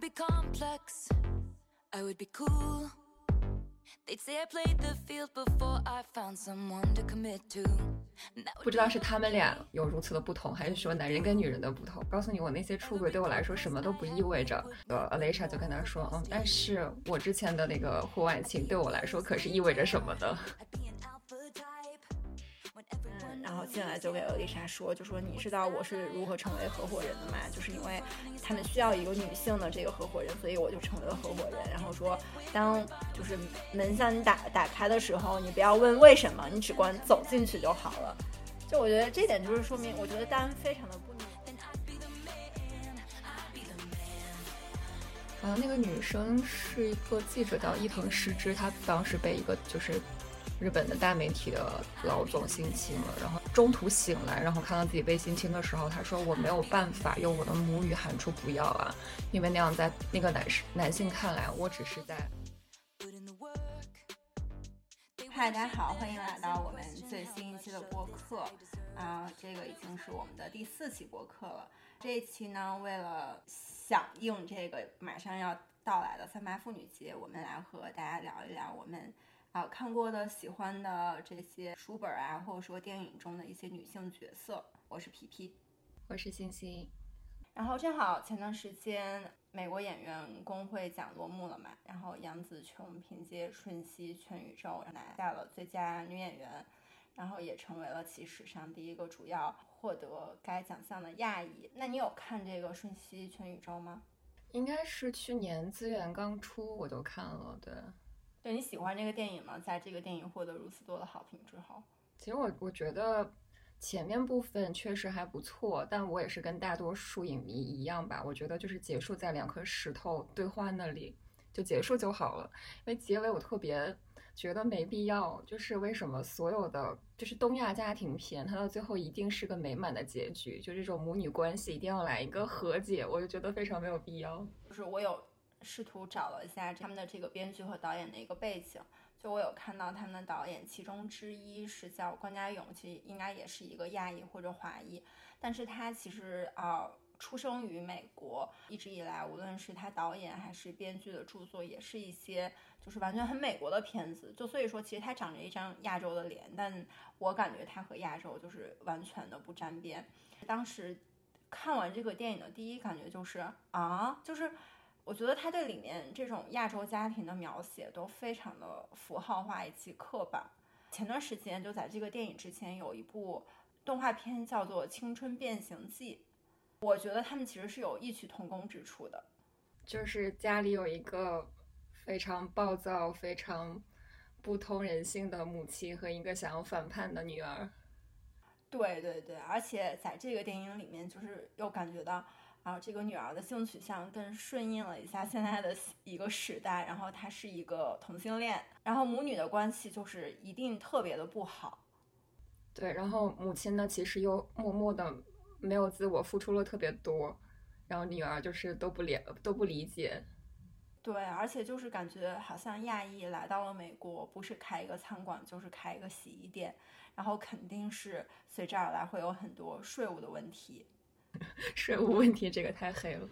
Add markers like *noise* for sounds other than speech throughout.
be complex. I would be cool. 不知道是他们俩有如此的不同，还是说男人跟女人的不同。告诉你，我那些出轨对我来说什么都不意味着。呃，Alicia 就跟他说，嗯，但是我之前的那个婚外情对我来说可是意味着什么的。然后进来就给丽莎说，就说你知道我是如何成为合伙人的吗？就是因为他们需要一个女性的这个合伙人，所以我就成为了合伙人。然后说，当就是门向你打打开的时候，你不要问为什么，你只管走进去就好了。就我觉得这点就是说明，我觉得丹非常的不女。then I'd be the man. I'd be the man. 然后那个女生是一个记者，叫伊藤诗织，她当时被一个就是日本的大媒体的老总性侵了，然后中途醒来，然后看到自己被性侵的时候，他说我没有办法用我的母语喊出不要啊，因为那样在那个男士男性看来，我只是在嗨，大家好，欢迎来到我们最新一期的播客啊、这个已经是我们的第四期播客了。这一期呢，为了响应这个马上要到来的三八妇女节，我们来和大家聊一聊我们啊、看过的、喜欢的这些书本啊，或者说电影中的一些女性角色。我是皮皮。我是星星，然后正好前段时间美国演员工会奖落幕了嘛，然后杨紫琼凭借《瞬息全宇宙》拿下了最佳女演员，然后也成为了其史上第一个主要获得该奖项的亚裔。那你有看这个《瞬息全宇宙》吗？应该是去年资源刚出我就看了，对。对你喜欢这个电影吗？在这个电影获得如此多的好评之后，其实我我觉得前面部分确实还不错，但我也是跟大多数影迷一样吧，我觉得就是结束在两颗石头对话那里就结束就好了，因为结尾我特别觉得没必要，就是为什么所有的就是东亚家庭片，它到最后一定是个美满的结局，就这种母女关系一定要来一个和解，我就觉得非常没有必要。就是我有试图找了一下他们的这个编剧和导演的一个背景，就我有看到他们的导演其中之一是叫关家勇，其实应该也是一个亚裔或者华裔，但是他其实啊、出生于美国，一直以来无论是他导演还是编剧的著作，也是一些就是完全很美国的片子，就所以说其实他长着一张亚洲的脸，但我感觉他和亚洲就是完全的不沾边。当时看完这个电影的第一感觉就是啊，就是我觉得他对里面这种亚洲家庭的描写都非常的符号化以及刻板。前段时间就在这个电影之前有一部动画片叫做《青春变形记》，我觉得他们其实是有异曲同工之处的。就是家里有一个非常暴躁、非常不通人性的母亲和一个想要反叛的女儿。对对对，而且在这个电影里面，就是又感觉到啊，这个女儿的性取向更顺应了一下现在的一个时代，然后她是一个同性恋，然后母女的关系就是一定特别的不好。对，然后母亲呢，其实又默默的没有自我，付出了特别多，然后女儿就是都不理都不理解。对，而且就是感觉好像亚裔来到了美国，不是开一个餐馆，就是开一个洗衣店，然后肯定是随之而来会有很多税务的问题。*laughs* 税务问题这个太黑了。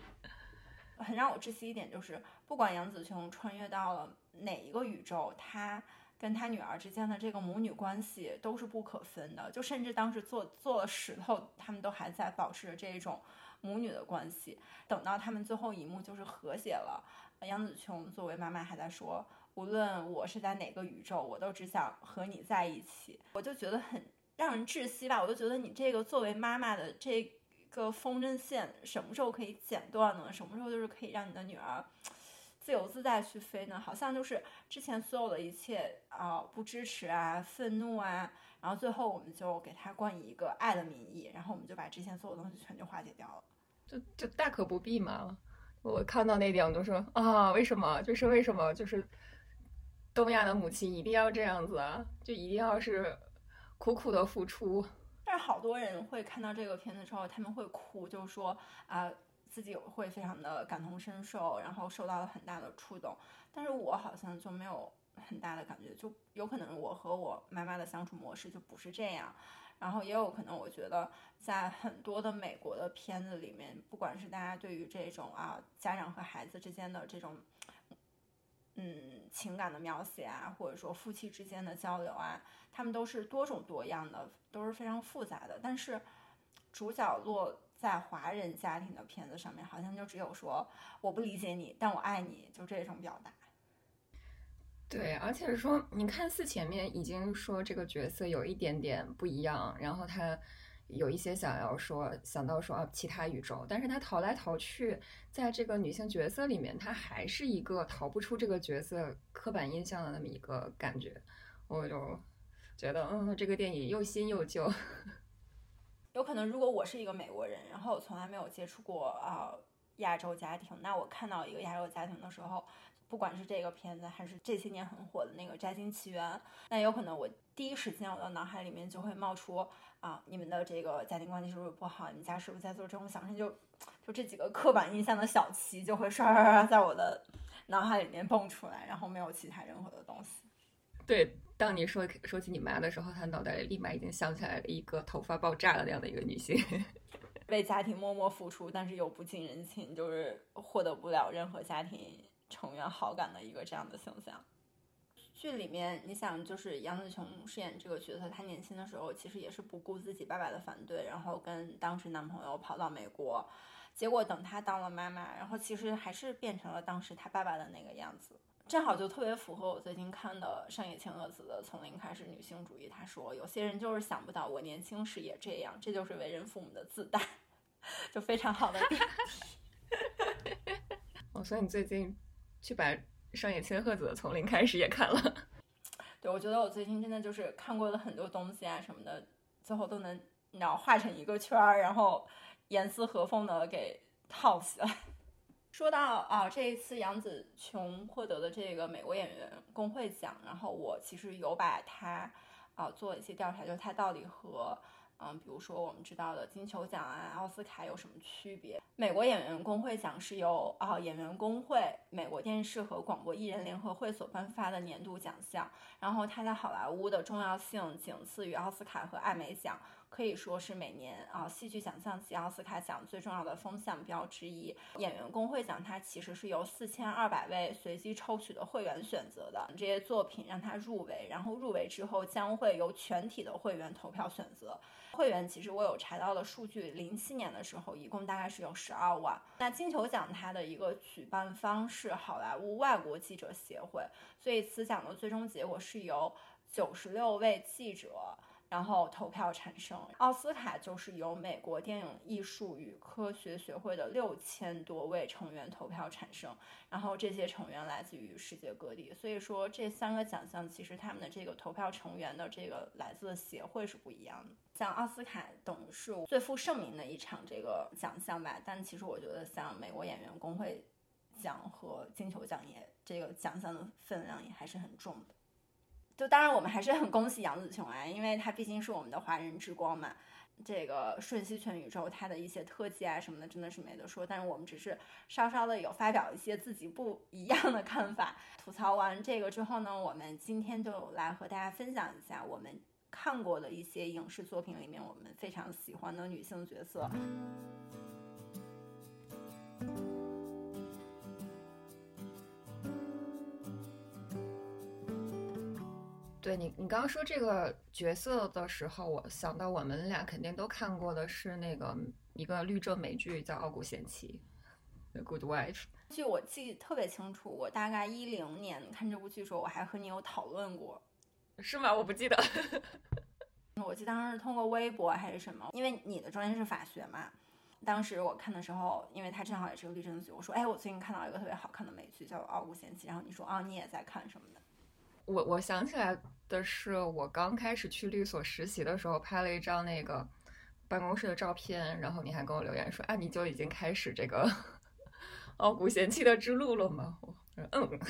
很让我窒息一点就是，不管杨紫琼穿越到了哪一个宇宙，她跟她女儿之间的这个母女关系都是不可分的。就甚至当时做做了石头，他们都还在保持着这种母女的关系。等到他们最后一幕就是和谐了，杨紫琼作为妈妈还在说，无论我是在哪个宇宙，我都只想和你在一起。我就觉得很让人窒息吧，我就觉得你这个作为妈妈的这个风筝线什么时候可以剪断呢？什么时候就是可以让你的女儿自由自在去飞呢？好像就是之前所有的一切啊、不支持啊、愤怒啊，然后最后我们就给她冠以一个爱的名义，然后我们就把之前所有东西全就化解掉了。就就大可不必嘛。我看到那点我就说啊，为什么？就是为什么？就是东亚的母亲一定要这样子啊？就一定要是苦苦的付出。但是好多人会看到这个片子之后，他们会哭，就是说啊、自己会非常的感同身受，然后受到了很大的触动。但是我好像就没有很大的感觉，就有可能我和我妈妈的相处模式就不是这样。然后也有可能，我觉得在很多的美国的片子里面，不管是大家对于这种啊家长和孩子之间的这种嗯情感的描写啊，或者说夫妻之间的交流啊，他们都是多种多样的，都是非常复杂的。但是主角落在华人家庭的片子上面，好像就只有说我不理解你，但我爱你，就这种表达。对，而且说，你看似前面已经说这个角色有一点点不一样，然后他有一些想要说想到说啊其他宇宙，但是他逃来逃去，在这个女性角色里面，他还是一个逃不出这个角色刻板印象的那么一个感觉，我就觉得嗯，这个电影又新又旧。*laughs* 有可能如果我是一个美国人，然后我从来没有接触过啊亚洲家庭，那我看到一个亚洲家庭的时候。不管是这个片子，还是这些年很火的那个《摘金奇缘》，那有可能我第一时间我的脑海里面就会冒出啊，你们的这个家庭关系是不是不好？你们家是不是在做这种小事？就就这几个刻板印象的小旗就会刷刷刷在我的脑海里面蹦出来，然后没有其他任何的东西。对，当你说说起你妈的时候，她脑袋里立马已经想起来了一个头发爆炸的那样的一个女性，*laughs* 为家庭默默付出，但是又不近人情，就是获得不了任何家庭。成员好感的一个这样的形象。剧里面，你想，就是杨紫琼饰演这个角色，她年轻的时候其实也是不顾自己爸爸的反对，然后跟当时男朋友跑到美国。结果等她当了妈妈，然后其实还是变成了当时她爸爸的那个样子。正好就特别符合我最近看的上野千鹤子的《从零开始女性主义》。她说，有些人就是想不到我年轻时也这样，这就是为人父母的自大，*laughs* 就非常好的点题。*laughs* 哦，所以你最近。去把上野千鹤子的《从零开始》也看了，*laughs* 对我觉得我最近真的就是看过了很多东西啊什么的，最后都能你知道画成一个圈儿，然后严丝合缝的给套起来。*laughs* 说到啊，这一次杨紫琼获得的这个美国演员工会奖，然后我其实有把它啊做一些调查，就是它到底和。嗯，比如说我们知道的金球奖啊、奥斯卡有什么区别？美国演员工会奖是由啊演员工会、美国电视和广播艺人联合会所颁发的年度奖项，然后它在好莱坞的重要性仅次于奥斯卡和艾美奖。可以说是每年啊戏剧奖项及奥斯卡奖最重要的风向标之一。演员工会奖它其实是由四千二百位随机抽取的会员选择的，这些作品让它入围，然后入围之后将会由全体的会员投票选择。会员其实我有查到的数据，零七年的时候一共大概是有十二万。那金球奖它的一个举办方是好莱坞外国记者协会，所以此奖的最终结果是由九十六位记者。然后投票产生，奥斯卡就是由美国电影艺术与科学学会的六千多位成员投票产生，然后这些成员来自于世界各地，所以说这三个奖项其实他们的这个投票成员的这个来自的协会是不一样的。像奥斯卡等是最负盛名的一场这个奖项吧，但其实我觉得像美国演员工会奖和金球奖也这个奖项的分量也还是很重的。就当然，我们还是很恭喜杨紫琼啊，因为她毕竟是我们的华人之光嘛。这个瞬息全宇宙，它的一些特技啊什么的，真的是没得说。但是我们只是稍稍的有发表一些自己不一样的看法。吐槽完这个之后呢，我们今天就来和大家分享一下我们看过的一些影视作品里面我们非常喜欢的女性角色。对你，你刚刚说这个角色的时候，我想到我们俩肯定都看过的是那个一个律政美剧，叫《傲骨贤妻》The Good Wife。剧我记得特别清楚，我大概一零年看这部剧的时候，我还和你有讨论过，是吗？我不记得。*laughs* 我记得当时是通过微博还是什么，因为你的专业是法学嘛。当时我看的时候，因为它正好也是个律政剧，我说，哎，我最近看到一个特别好看的美剧，叫《傲骨贤妻》，然后你说，啊，你也在看什么的？我我想起来的是，我刚开始去律所实习的时候，拍了一张那个办公室的照片，然后你还跟我留言说，啊，你就已经开始这个 *laughs* 傲骨贤妻的之路了吗？我说，嗯，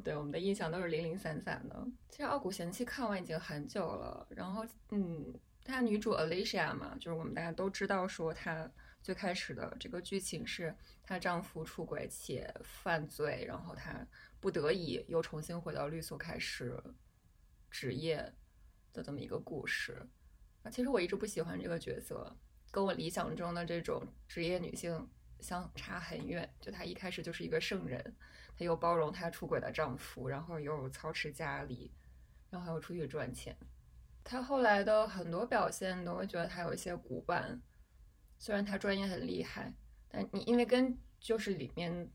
对，我们的印象都是零零散散的。其实傲骨贤妻看完已经很久了，然后，嗯，她女主 Alicia 嘛，就是我们大家都知道说她最开始的这个剧情是她丈夫出轨且犯罪，然后她。不得已又重新回到律所开始职业的这么一个故事，啊其实我一直不喜欢这个角色，跟我理想中的这种职业女性相差很远。就她一开始就是一个圣人，她又包容她出轨的丈夫，然后又操持家里，然后还要出去赚钱。她后来的很多表现都会觉得她有一些古板，虽然她专业很厉害，但你因为跟就是里面。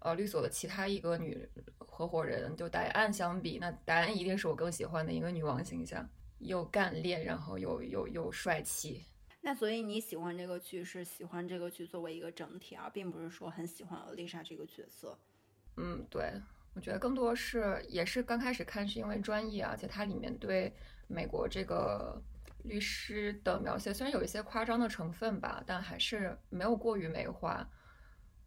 呃，律所的其他一个女合伙人，就戴安相比，那戴安一定是我更喜欢的一个女王形象，又干练，然后又又又帅气。那所以你喜欢这个剧是喜欢这个剧作为一个整体，而并不是说很喜欢丽莎这个角色。嗯，对，我觉得更多是也是刚开始看是因为专业，而且它里面对美国这个律师的描写虽然有一些夸张的成分吧，但还是没有过于美化。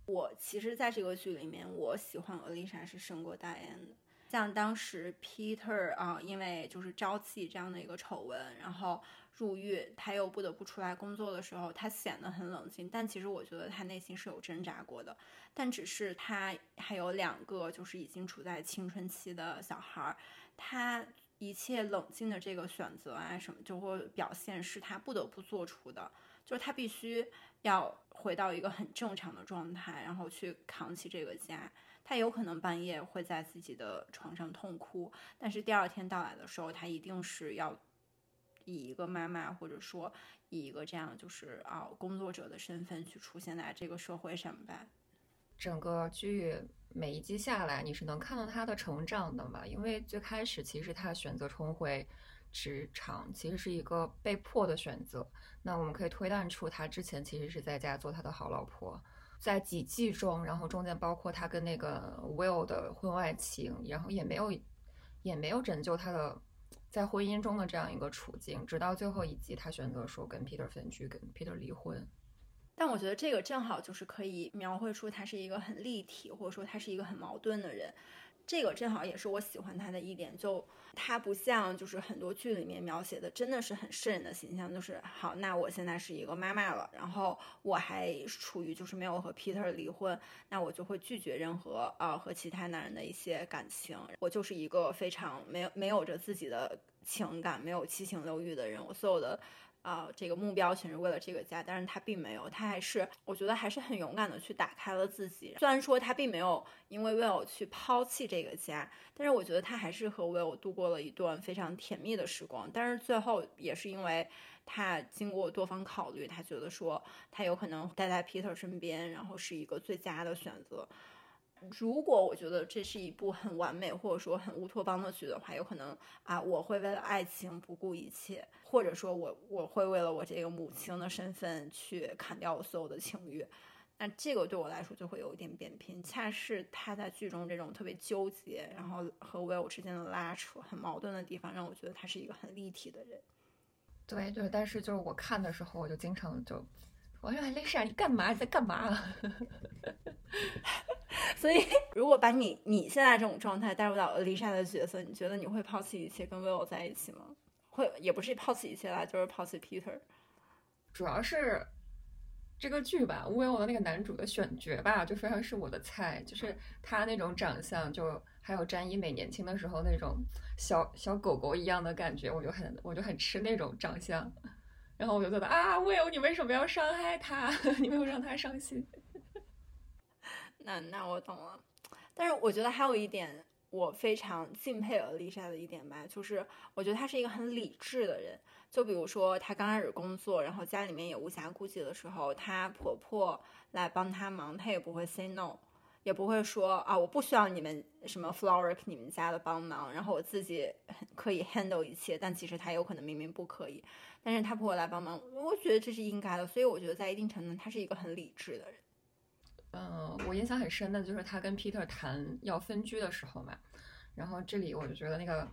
我其实，在这个剧里面，我喜欢俄丽莎是胜过戴安的。像当时 Peter 啊，因为就是朝气这样的一个丑闻，然后入狱，他又不得不出来工作的时候，他显得很冷静。但其实我觉得他内心是有挣扎过的。但只是他还有两个就是已经处在青春期的小孩儿，他一切冷静的这个选择啊什么，就会表现是他不得不做出的。就是他必须要回到一个很正常的状态，然后去扛起这个家。他有可能半夜会在自己的床上痛哭，但是第二天到来的时候，他一定是要以一个妈妈，或者说以一个这样就是啊工作者的身份去出现在这个社会上吧。整个剧每一集下来，你是能看到他的成长的嘛？因为最开始其实他选择重回。职场其实是一个被迫的选择，那我们可以推断出他之前其实是在家做他的好老婆，在几季中，然后中间包括他跟那个 Will 的婚外情，然后也没有也没有拯救他的在婚姻中的这样一个处境，直到最后一集他选择说跟 Peter 分居，跟 Peter 离婚。但我觉得这个正好就是可以描绘出他是一个很立体，或者说他是一个很矛盾的人。这个正好也是我喜欢他的一点，就他不像就是很多剧里面描写的，真的是很圣人的形象，就是好，那我现在是一个妈妈了，然后我还处于就是没有和 Peter 离婚，那我就会拒绝任何啊和其他男人的一些感情，我就是一个非常没有没有着自己的情感，没有七情六欲的人，我所有的。啊，这个目标全是为了这个家，但是他并没有，他还是我觉得还是很勇敢的去打开了自己。虽然说他并没有因为 Will 去抛弃这个家，但是我觉得他还是和 Will 度过了一段非常甜蜜的时光。但是最后也是因为他经过多方考虑，他觉得说他有可能待在 Peter 身边，然后是一个最佳的选择。如果我觉得这是一部很完美或者说很乌托邦的剧的话，有可能啊，我会为了爱情不顾一切，或者说我我会为了我这个母亲的身份去砍掉我所有的情欲，那这个对我来说就会有一点扁平。恰是他在剧中这种特别纠结，然后和 Will 之间的拉扯很矛盾的地方，让我觉得他是一个很立体的人。对对，但是就是我看的时候，我就经常就。我说：“丽莎，你干嘛？你在干嘛？” *laughs* *laughs* 所以，如果把你你现在这种状态带入到丽莎的角色，你觉得你会抛弃一切跟 Will 在一起吗？会，也不是抛弃一切啦，就是抛弃 Peter。主要是这个剧吧，Will 的那个男主的选角吧，就非常是我的菜，就是他那种长相，就还有詹一美年轻的时候那种小小狗狗一样的感觉，我就很我就很吃那种长相。然后我就觉得啊，Will，你为什么要伤害他？*laughs* 你没有让他伤心。那那我懂了。但是我觉得还有一点，我非常敬佩丽莎的一点吧，就是我觉得她是一个很理智的人。就比如说她刚开始工作，然后家里面也无暇顾及的时候，她婆婆来帮她忙，她也不会 say no。也不会说啊，我不需要你们什么 Floric 你们家的帮忙，然后我自己可以 handle 一切。但其实他有可能明明不可以，但是他婆婆来帮忙，我觉得这是应该的。所以我觉得在一定程度，他是一个很理智的人。嗯，我印象很深的就是他跟 Peter 谈要分居的时候嘛，然后这里我就觉得那个。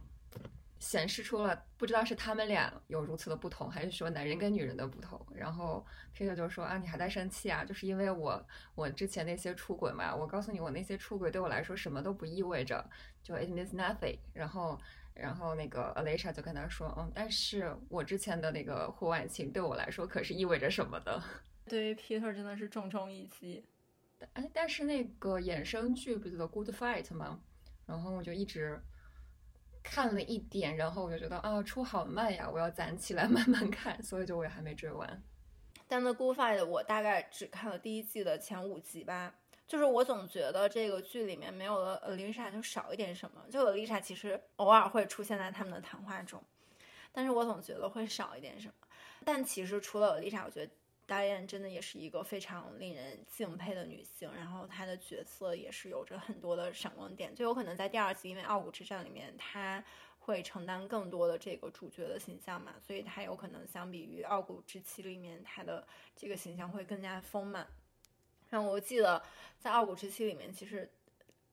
显示出了不知道是他们俩有如此的不同，还是说男人跟女人的不同。然后 Peter 就说啊，你还在生气啊？就是因为我我之前那些出轨嘛。我告诉你，我那些出轨对我来说什么都不意味着，就 it means nothing。然后然后那个 Alicia 就跟他说，嗯，但是我之前的那个婚外情对我来说可是意味着什么的。*laughs* 对于 Peter 真的是重重一击。哎，但是那个衍生剧不是叫 Good Fight 吗？然后我就一直。看了一点，然后我就觉得啊，出好慢呀，我要攒起来 *laughs* 慢慢看，所以就我也还没追完。但 The Good Fight 我大概只看了第一季的前五集吧，就是我总觉得这个剧里面没有了 Alisa 就少一点什么，就 LISA 其实偶尔会出现在他们的谈话中，但是我总觉得会少一点什么。但其实除了 LISA，我觉得。导演真的也是一个非常令人敬佩的女性，然后她的角色也是有着很多的闪光点，就有可能在第二季，因为《傲骨之战》里面她会承担更多的这个主角的形象嘛，所以她有可能相比于《傲骨之妻》里面她的这个形象会更加丰满。然后我记得在《傲骨之妻》里面，其实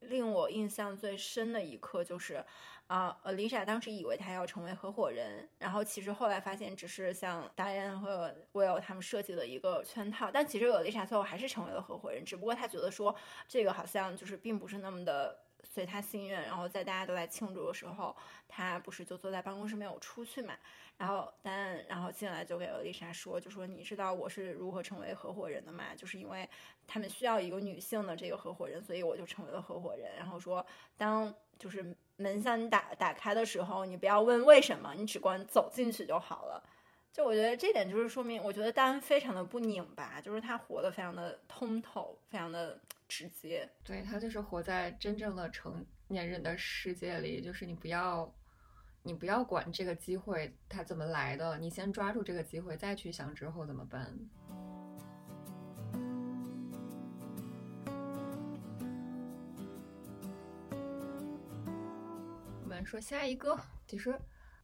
令我印象最深的一刻就是。啊，呃，Lisa 当时以为她要成为合伙人，然后其实后来发现只是像达恩和 Will 他们设计的一个圈套，但其实 Lisa 最后还是成为了合伙人，只不过她觉得说这个好像就是并不是那么的随他心愿，然后在大家都在庆祝的时候，他不是就坐在办公室没有出去嘛。然后，丹然后进来就给丽莎说，就说你知道我是如何成为合伙人的吗？就是因为他们需要一个女性的这个合伙人，所以我就成为了合伙人。然后说，当就是门向你打打开的时候，你不要问为什么，你只管走进去就好了。就我觉得这点就是说明，我觉得丹非常的不拧巴，就是他活得非常的通透，非常的直接。对他就是活在真正的成年人的世界里，就是你不要。你不要管这个机会它怎么来的，你先抓住这个机会，再去想之后怎么办。我们说下一个，其实，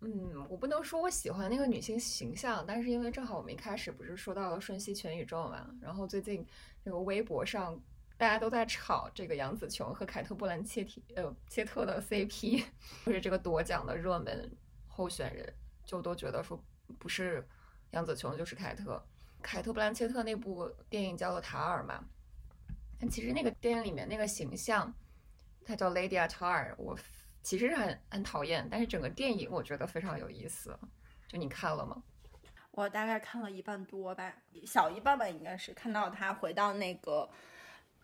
嗯，我不能说我喜欢那个女性形象，但是因为正好我们一开始不是说到了瞬息全宇宙嘛，然后最近这个微博上。大家都在吵这个杨紫琼和凯特·布兰切提呃切特的 CP，*laughs* 就是这个夺奖的热门候选人，就都觉得说不是杨紫琼就是凯特。凯特·布兰切特那部电影叫做《塔尔》嘛，但其实那个电影里面那个形象，她叫 Lady Attar，我其实很很讨厌，但是整个电影我觉得非常有意思。就你看了吗？我大概看了一半多吧，小一半吧，应该是看到他回到那个。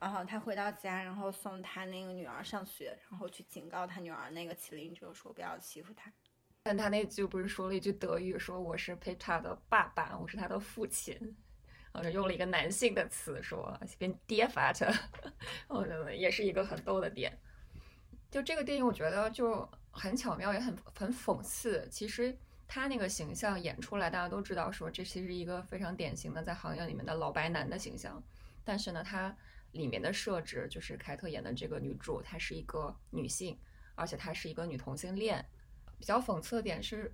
然后他回到家，然后送他那个女儿上学，然后去警告他女儿那个麒麟者说不要欺负他。但他那句不是说了一句德语，说我是佩塔的爸爸，我是他的父亲，然后用了一个男性的词说跟爹发着，我觉得也是一个很逗的点。就这个电影，我觉得就很巧妙，也很很讽刺。其实他那个形象演出来，大家都知道说这其实一个非常典型的在行业里面的老白男的形象，但是呢，他。里面的设置就是凯特演的这个女主，她是一个女性，而且她是一个女同性恋。比较讽刺的点是，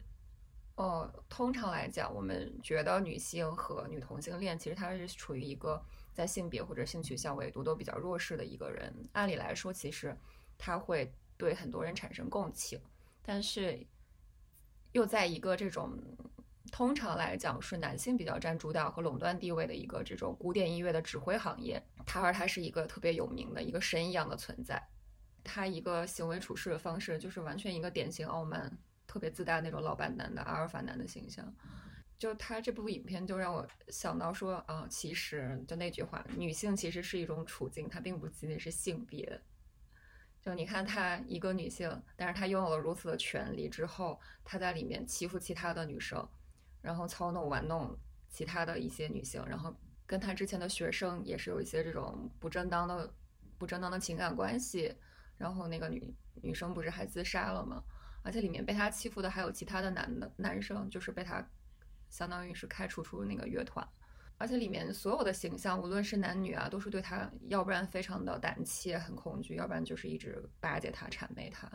呃，通常来讲，我们觉得女性和女同性恋其实她是处于一个在性别或者性取向维度都比较弱势的一个人。按理来说，其实她会对很多人产生共情，但是又在一个这种。通常来讲是男性比较占主导和垄断地位的一个这种古典音乐的指挥行业，他而他是一个特别有名的一个神一样的存在，他一个行为处事的方式就是完全一个典型傲慢、特别自大那种老板男的阿尔法男的形象。就他这部影片就让我想到说啊，其实就那句话，女性其实是一种处境，它并不仅仅是性别。就你看她一个女性，但是她拥有了如此的权利之后，她在里面欺负其他的女生。然后操弄玩弄其他的一些女性，然后跟他之前的学生也是有一些这种不正当的、不正当的情感关系。然后那个女女生不是还自杀了吗？而且里面被他欺负的还有其他的男的男生，就是被他相当于是开除出那个乐团。而且里面所有的形象，无论是男女啊，都是对他，要不然非常的胆怯很恐惧，要不然就是一直巴结他、谄媚他。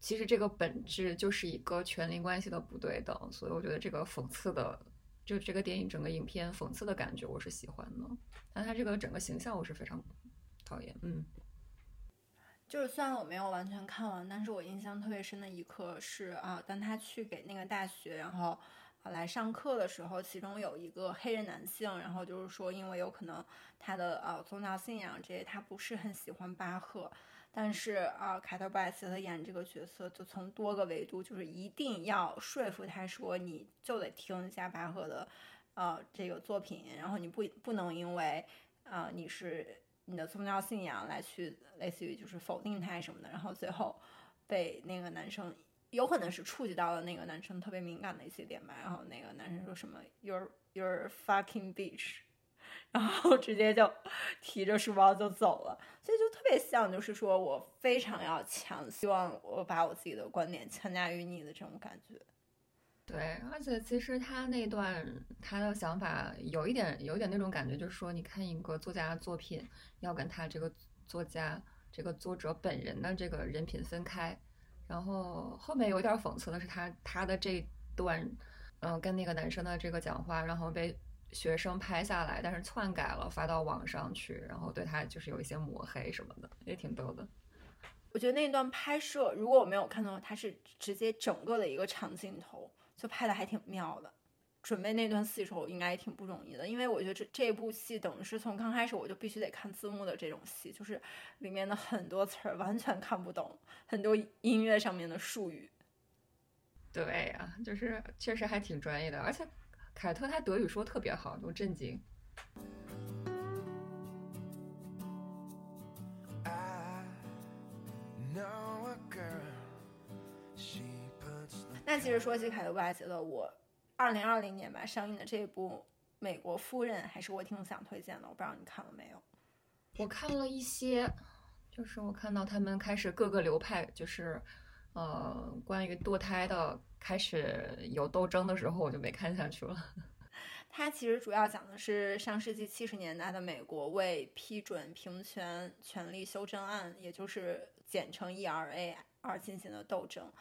其实这个本质就是一个权力关系的不对等，所以我觉得这个讽刺的，就这个电影整个影片讽刺的感觉，我是喜欢的。但他这个整个形象，我是非常讨厌。嗯，就是虽然我没有完全看完，但是我印象特别深的一刻是啊，当他去给那个大学，然后啊来上课的时候，其中有一个黑人男性，然后就是说，因为有可能他的呃宗教信仰这些，他不是很喜欢巴赫。但是啊，凯特·布莱斯特演这个角色，就从多个维度，就是一定要说服他说，你就得听一下巴赫的，呃，这个作品，然后你不不能因为，啊，你是你的宗教信仰来去类似于就是否定他什么的，然后最后被那个男生有可能是触及到了那个男生特别敏感的一些点吧。然后那个男生说什么？You're you're fucking bitch”，然后直接就提着书包就走了。所以就特别像，就是说我非常要强，希望我把我自己的观点强加于你的这种感觉。对，而且其实他那段他的想法有一点有一点那种感觉，就是说，你看一个作家的作品，要跟他这个作家这个作者本人的这个人品分开。然后后面有点讽刺的是，他他的这段，嗯，跟那个男生的这个讲话，然后被学生拍下来，但是篡改了发到网上去，然后对他就是有一些抹黑什么的，也挺逗的。我觉得那段拍摄，如果我没有看到，他是直接整个的一个长镜头，就拍的还挺妙的。准备那段戏的时候，应该也挺不容易的，因为我觉得这这部戏等于是从刚开始我就必须得看字幕的这种戏，就是里面的很多词儿完全看不懂，很多音乐上面的术语。对呀，就是确实还挺专业的，而且凯特他德语说特别好，我震惊。那其实说起凯特布莱切的我。二零二零年吧上映的这一部《美国夫人》还是我挺想推荐的，我不知道你看了没有？我看了一些，就是我看到他们开始各个流派，就是呃关于堕胎的开始有斗争的时候，我就没看下去了。*laughs* 它其实主要讲的是上世纪七十年代的美国为批准平权权利修正案，也就是简称 ERA 而进行的斗争。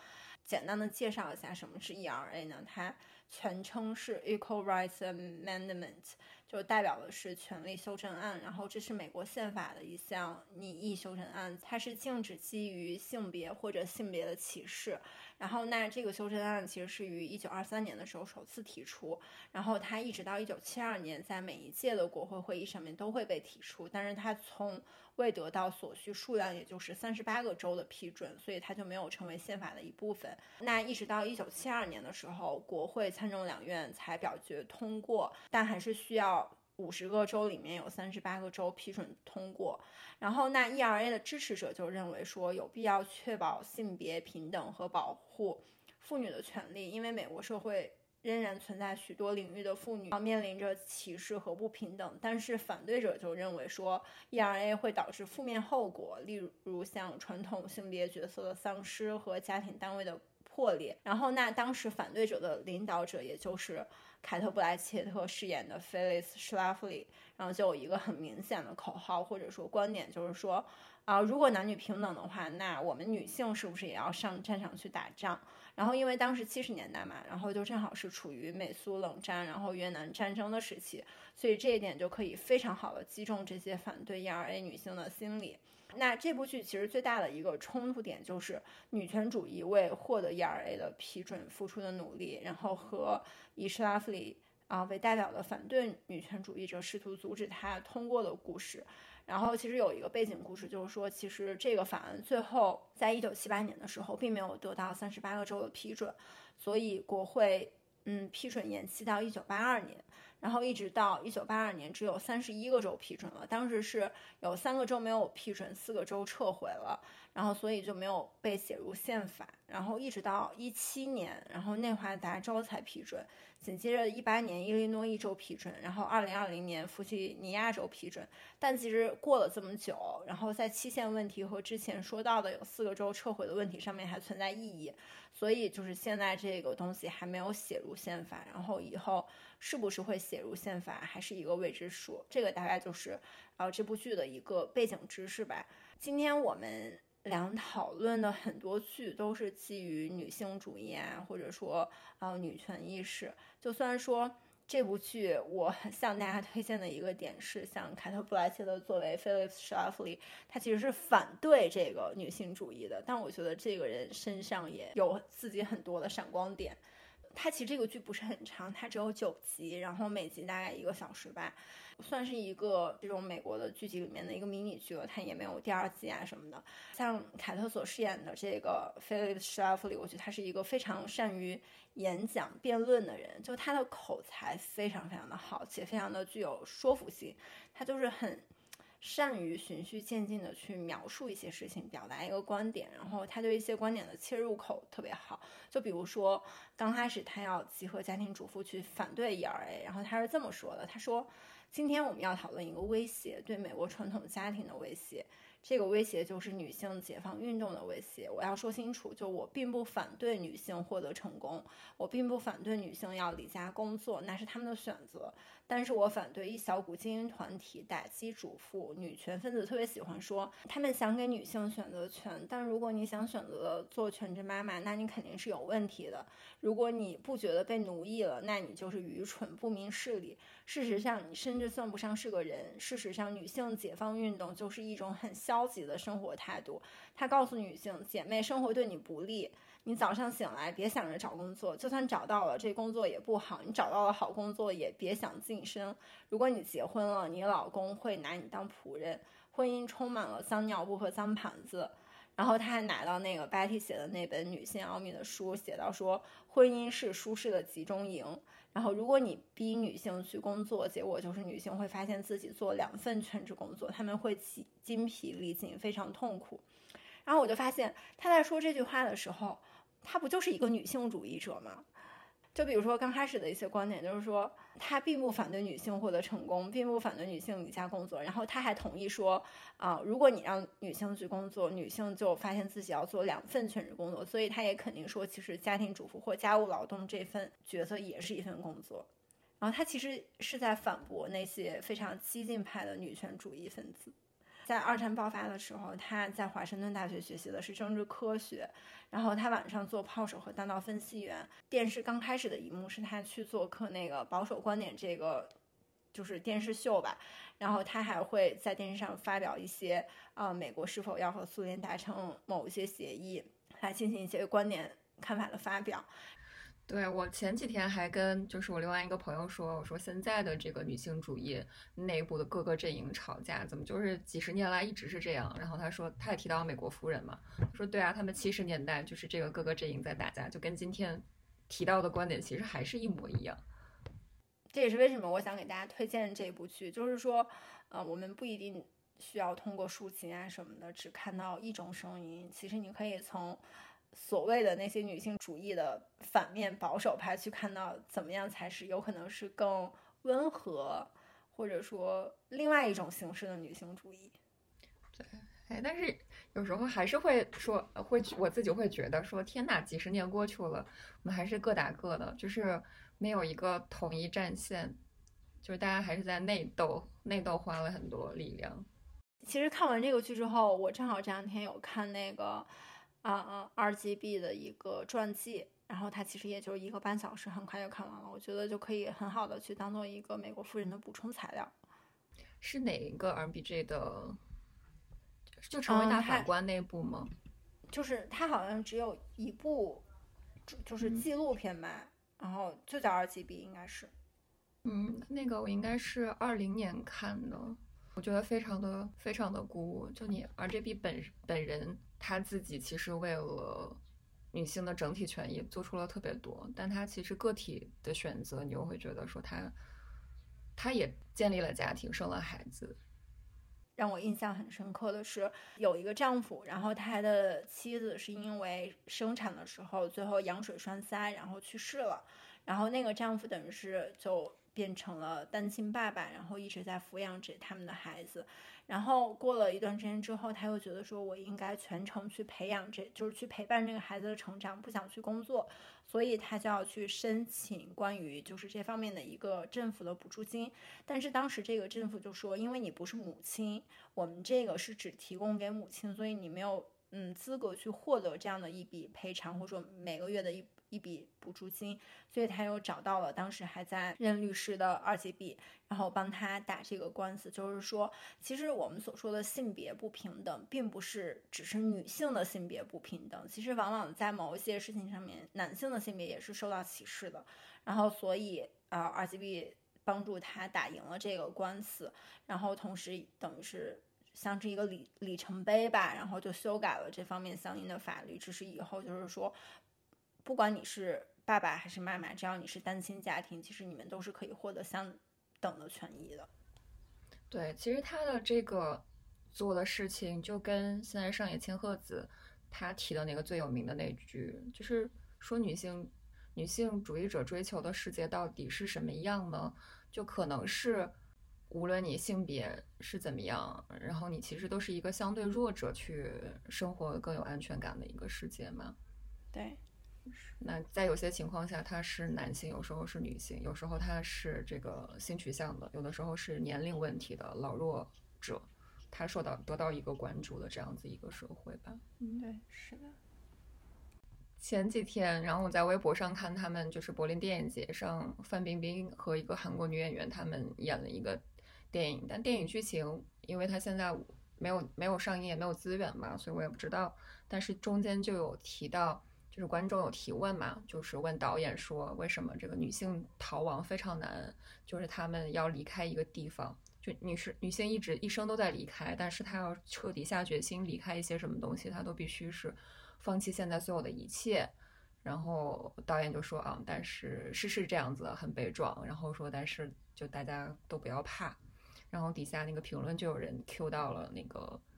简单的介绍一下什么是 ERA 呢？它全称是 Equal Rights Amendment，就代表的是权利修正案。然后这是美国宪法的一项拟议修正案，它是禁止基于性别或者性别的歧视。然后那这个修正案其实是于一九二三年的时候首次提出，然后它一直到一九七二年，在每一届的国会会议上面都会被提出，但是它从未得到所需数量，也就是三十八个州的批准，所以它就没有成为宪法的一部分。那一直到一九七二年的时候，国会参众两院才表决通过，但还是需要五十个州里面有三十八个州批准通过。然后那 ERA 的支持者就认为说，有必要确保性别平等和保护妇女的权利，因为美国社会。仍然存在许多领域的妇女面临着歧视和不平等，但是反对者就认为说，ERA 会导致负面后果，例如像传统性别角色的丧失和家庭单位的破裂。然后，那当时反对者的领导者，也就是凯特·布莱切特饰演的 Phyllis Schlafly，然后就有一个很明显的口号或者说观点，就是说，啊，如果男女平等的话，那我们女性是不是也要上战场去打仗？然后，因为当时七十年代嘛，然后就正好是处于美苏冷战，然后越南战争的时期，所以这一点就可以非常好的击中这些反对 ERA 女性的心理。那这部剧其实最大的一个冲突点就是女权主义为获得 ERA 的批准付出的努力，然后和以 s h l a f l y 啊为代表的反对女权主义者试图阻止它通过的故事。然后其实有一个背景故事，就是说，其实这个法案最后在一九七八年的时候，并没有得到三十八个州的批准，所以国会嗯批准延期到一九八二年，然后一直到一九八二年，只有三十一个州批准了。当时是有三个州没有批准，四个州撤回了，然后所以就没有被写入宪法。然后一直到一七年，然后内华达州才批准。紧接着，一八年伊利诺伊州批准，然后二零二零年弗吉尼亚州批准。但其实过了这么久，然后在期限问题和之前说到的有四个州撤回的问题上面还存在异议，所以就是现在这个东西还没有写入宪法。然后以后是不是会写入宪法，还是一个未知数。这个大概就是呃这部剧的一个背景知识吧。今天我们。两讨论的很多剧都是基于女性主义啊，或者说呃女权意识。就虽然说这部剧我向大家推荐的一个点是，像凯特·布莱切的作为 Philip Schlafly，他其实是反对这个女性主义的，但我觉得这个人身上也有自己很多的闪光点。它其实这个剧不是很长，它只有九集，然后每集大概一个小时吧。算是一个这种美国的剧集里面的一个迷你剧了，它也没有第二季啊什么的。像凯特所饰演的这个 Philip Shafley，我觉得他是一个非常善于演讲辩论的人，就他的口才非常非常的好，且非常的具有说服性。他就是很善于循序渐进的去描述一些事情，表达一个观点，然后他对一些观点的切入口特别好。就比如说，刚开始他要集合家庭主妇去反对 ERA，然后他是这么说的：“他说，今天我们要讨论一个威胁，对美国传统家庭的威胁。”这个威胁就是女性解放运动的威胁。我要说清楚，就我并不反对女性获得成功，我并不反对女性要离家工作，那是他们的选择。但是我反对一小股精英团体打击主妇、女权分子，特别喜欢说他们想给女性选择权。但如果你想选择做全职妈妈，那你肯定是有问题的。如果你不觉得被奴役了，那你就是愚蠢、不明事理。事实上，你甚至算不上是个人。事实上，女性解放运动就是一种很消极的生活态度。它告诉女性姐妹，生活对你不利。你早上醒来，别想着找工作，就算找到了，这工作也不好。你找到了好工作，也别想晋升。如果你结婚了，你老公会拿你当仆人。婚姻充满了脏尿布和脏盘子。然后他还拿到那个 Betty 写的那本女性奥秘的书，写到说，婚姻是舒适的集中营。然后如果你逼女性去工作，结果就是女性会发现自己做两份全职工作，他们会精精疲力尽，非常痛苦。然后我就发现他在说这句话的时候。她不就是一个女性主义者吗？就比如说刚开始的一些观点，就是说她并不反对女性获得成功，并不反对女性离家工作，然后她还同意说啊，如果你让女性去工作，女性就发现自己要做两份全职工作，所以她也肯定说，其实家庭主妇或家务劳动这份角色也是一份工作。然后她其实是在反驳那些非常激进派的女权主义分子。在二战爆发的时候，她在华盛顿大学学习的是政治科学，然后他晚上做炮手和弹道分析员。电视刚开始的一幕是他去做客那个保守观点这个就是电视秀吧，然后他还会在电视上发表一些啊，美国是否要和苏联达成某一些协议，来进行一些观点看法的发表。对我前几天还跟就是我另外一个朋友说，我说现在的这个女性主义内部的各个阵营吵架，怎么就是几十年来一直是这样？然后他说他也提到美国夫人嘛，说对啊，他们七十年代就是这个各个阵营在打架，就跟今天提到的观点其实还是一模一样。这也是为什么我想给大家推荐这部剧，就是说，呃，我们不一定需要通过抒情啊什么的，只看到一种声音，其实你可以从。所谓的那些女性主义的反面保守派，去看到怎么样才是有可能是更温和，或者说另外一种形式的女性主义。对，哎，但是有时候还是会说，会我自己会觉得说，天哪，几十年过去了，我们还是各打各的，就是没有一个统一战线，就是大家还是在内斗，内斗花了很多力量。其实看完这个剧之后，我正好这两天有看那个。啊啊，RGB 的一个传记，然后它其实也就一个半小时，很快就看完了。我觉得就可以很好的去当做一个美国夫人的补充材料。是哪一个 R B J 的？就成为大法官那部吗？就是它好像只有一部，就是纪录片吧，然后就叫 RGB，应该是。嗯，那个我应该是二零年看的，我觉得非常的非常的鼓舞。就你 RGB 本本人。他自己其实为了女性的整体权益做出了特别多，但他其实个体的选择，你又会觉得说他，他也建立了家庭，生了孩子。让我印象很深刻的是，有一个丈夫，然后他的妻子是因为生产的时候最后羊水栓塞，然后去世了，然后那个丈夫等于是就变成了单亲爸爸，然后一直在抚养着他们的孩子。然后过了一段时间之后，他又觉得说，我应该全程去培养，这就是去陪伴这个孩子的成长，不想去工作，所以他就要去申请关于就是这方面的一个政府的补助金。但是当时这个政府就说，因为你不是母亲，我们这个是只提供给母亲，所以你没有嗯资格去获得这样的一笔赔偿，或者说每个月的一。一笔补助金，所以他又找到了当时还在任律师的二级 B，然后帮他打这个官司。就是说，其实我们所说的性别不平等，并不是只是女性的性别不平等，其实往往在某一些事情上面，男性的性别也是受到歧视的。然后，所以啊，二级 B 帮助他打赢了这个官司，然后同时等于是像是一个里里程碑吧，然后就修改了这方面相应的法律，只是以后就是说。不管你是爸爸还是妈妈，只要你是单亲家庭，其实你们都是可以获得相等的权益的。对，其实他的这个做的事情，就跟现在上野千鹤子他提的那个最有名的那句，就是说女性女性主义者追求的世界到底是什么样呢？就可能是无论你性别是怎么样，然后你其实都是一个相对弱者去生活更有安全感的一个世界嘛。对。那在有些情况下，他是男性，有时候是女性，有时候他是这个性取向的，有的时候是年龄问题的老弱者，他受到得到一个关注的这样子一个社会吧。嗯，对，是的。前几天，然后我在微博上看他们就是柏林电影节上，范冰冰和一个韩国女演员他们演了一个电影，但电影剧情因为他现在没有没有上映，也没有资源嘛，所以我也不知道。但是中间就有提到。就是观众有提问嘛，就是问导演说为什么这个女性逃亡非常难，就是他们要离开一个地方，就女士女性一直一生都在离开，但是她要彻底下决心离开一些什么东西，她都必须是放弃现在所有的一切。然后导演就说啊，但是是是这样子很悲壮，然后说但是就大家都不要怕。然后底下那个评论就有人 Q 到了那个。《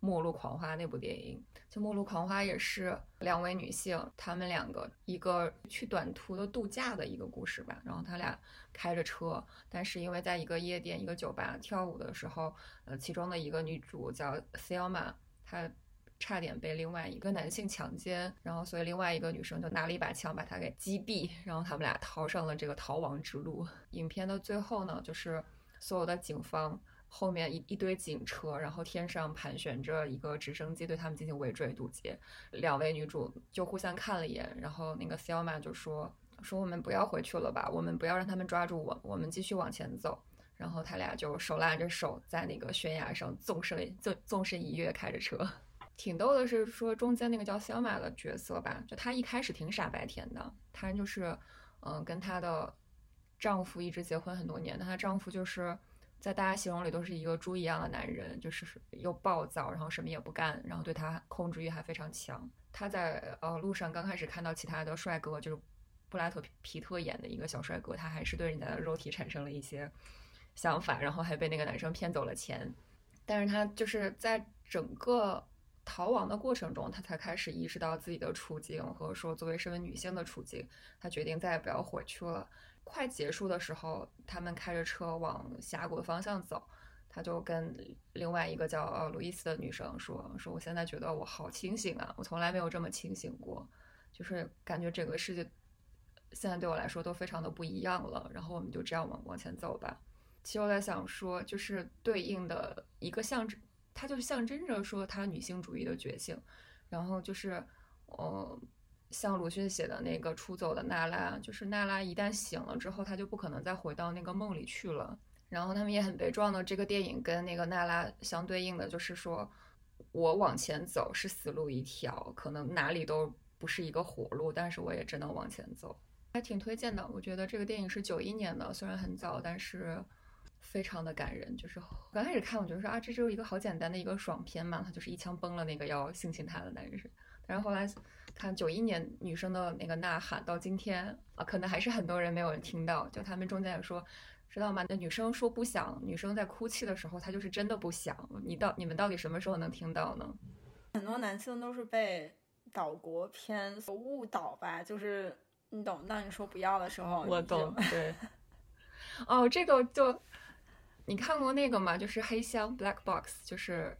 末路狂花》那部电影，就《末路狂花》也是两位女性，她们两个一个去短途的度假的一个故事吧。然后她俩开着车，但是因为在一个夜店、一个酒吧跳舞的时候，呃，其中的一个女主叫 Selma，她差点被另外一个男性强奸，然后所以另外一个女生就拿了一把枪把她给击毙，然后他们俩逃上了这个逃亡之路。影片的最后呢，就是所有的警方。后面一一堆警车，然后天上盘旋着一个直升机，对他们进行围追堵截。两位女主就互相看了一眼，然后那个 Selma 就说：“说我们不要回去了吧，我们不要让他们抓住我，我们继续往前走。”然后他俩就手拉着手在那个悬崖上纵身纵纵身一跃，开着车。挺逗的是说中间那个叫 Selma 的角色吧，就她一开始挺傻白甜的，她就是嗯跟她的丈夫一直结婚很多年，但她丈夫就是。在大家形容里都是一个猪一样的男人，就是又暴躁，然后什么也不干，然后对他控制欲还非常强。他在呃路上刚开始看到其他的帅哥，就是布拉特皮特演的一个小帅哥，他还是对人家的肉体产生了一些想法，然后还被那个男生骗走了钱。但是他就是在整个逃亡的过程中，他才开始意识到自己的处境和说作为身为女性的处境，他决定再也不要回去了。快结束的时候，他们开着车往峡谷的方向走。他就跟另外一个叫呃路易斯的女生说：“说我现在觉得我好清醒啊，我从来没有这么清醒过，就是感觉整个世界现在对我来说都非常的不一样了。”然后我们就这样往往前走吧。其实我在想说，就是对应的一个象征，它就是象征着说她女性主义的觉醒。然后就是，呃。像鲁迅写的那个出走的娜拉，就是娜拉一旦醒了之后，她就不可能再回到那个梦里去了。然后他们也很悲壮的，这个电影跟那个娜拉相对应的，就是说我往前走是死路一条，可能哪里都不是一个活路，但是我也只能往前走。还挺推荐的，我觉得这个电影是九一年的，虽然很早，但是非常的感人。就是刚开始看，我觉得说啊，这只有一个好简单的一个爽片嘛，他就是一枪崩了那个要性侵他的男人。但是后来看九一年女生的那个呐喊，到今天啊，可能还是很多人没有人听到。就他们中间也说，知道吗？那女生说不想，女生在哭泣的时候，她就是真的不想。你到你们到底什么时候能听到呢？很多男性都是被岛国片所误导吧，就是你懂。当你说不要的时候，我懂。对。*laughs* 哦，这个就你看过那个吗？就是黑箱 （Black Box），就是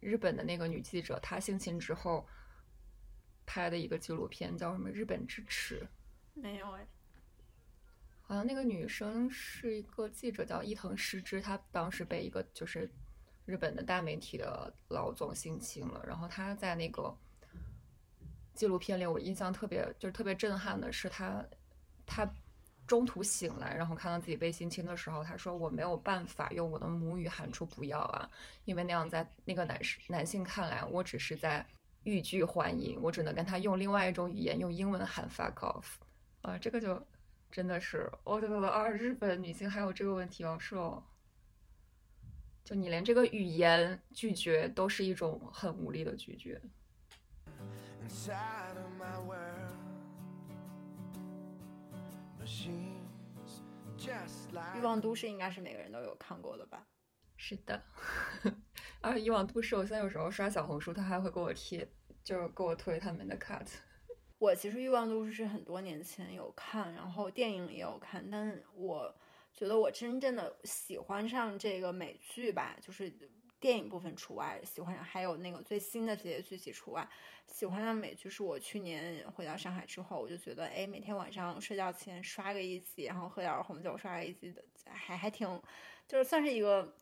日本的那个女记者，她性侵之后。拍的一个纪录片叫什么《日本之耻》？没有哎，好像那个女生是一个记者，叫伊藤诗织，她当时被一个就是日本的大媒体的老总性侵了。然后她在那个纪录片里，我印象特别就是特别震撼的是，她她中途醒来，然后看到自己被性侵的时候，她说：“我没有办法用我的母语喊出不要啊，因为那样在那个男士男性看来，我只是在。”欲拒还迎，我只能跟他用另外一种语言，用英文喊 fuck off，啊，这个就真的是，我觉得啊，日本女性还有这个问题哦，是哦，就你连这个语言拒绝都是一种很无力的拒绝。欲望都市应该是每个人都有看过的吧？是的。而 *laughs* 以往都市，我现在有时候刷小红书，他还会给我贴，就是给我推他们的 cut。我其实欲望都市是很多年前有看，然后电影也有看，但我觉得我真正的喜欢上这个美剧吧，就是电影部分除外，喜欢上还有那个最新的这些剧集除外，喜欢上美剧是我去年回到上海之后，我就觉得，哎，每天晚上睡觉前刷个一集，然后喝点红酒，刷个一集的，还还挺，就是算是一个。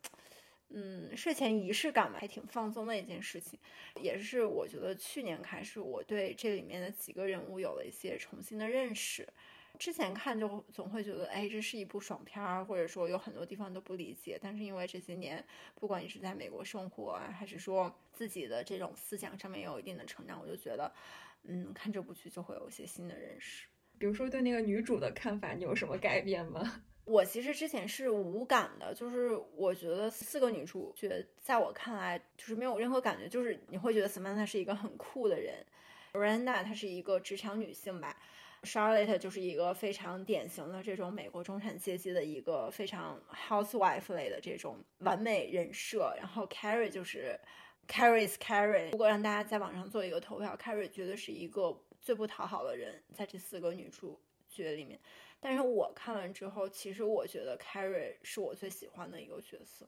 嗯，睡前仪式感吧，还挺放松的一件事情，也是我觉得去年开始，我对这里面的几个人物有了一些重新的认识。之前看就总会觉得，哎，这是一部爽片儿，或者说有很多地方都不理解。但是因为这些年，不管你是在美国生活啊，还是说自己的这种思想上面有一定的成长，我就觉得，嗯，看这部剧就会有一些新的认识。比如说对那个女主的看法，你有什么改变吗？我其实之前是无感的，就是我觉得四个女主角在我看来就是没有任何感觉，就是你会觉得 Samantha 是一个很酷的人，Miranda 她是一个职场女性吧，Charlotte 就是一个非常典型的这种美国中产阶级的一个非常 housewife 类的这种完美人设，然后 Carrie 就是 Carrie's Carrie，如果让大家在网上做一个投票，Carrie 绝对是一个最不讨好的人，在这四个女主角里面。但是我看完之后，其实我觉得 Carrie 是我最喜欢的一个角色。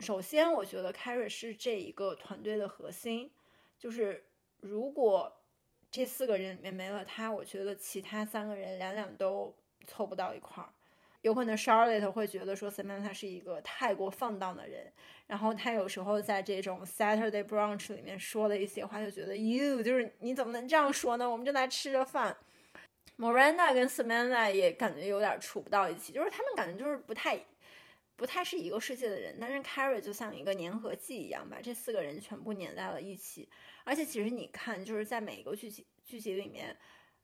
首先，我觉得 Carrie 是这一个团队的核心，就是如果这四个人里面没了他，我觉得其他三个人两两都凑不到一块儿。有可能 Charlotte 会觉得说 Samantha 是一个太过放荡的人，然后他有时候在这种 Saturday brunch 里面说的一些话，就觉得 You 就是你怎么能这样说呢？我们正在吃着饭。Miranda 跟 Samantha 也感觉有点处不到一起，就是他们感觉就是不太，不太是一个世界的人。但是 Carrie 就像一个粘合剂一样，把这四个人全部粘在了一起。而且其实你看，就是在每一个剧集剧集里面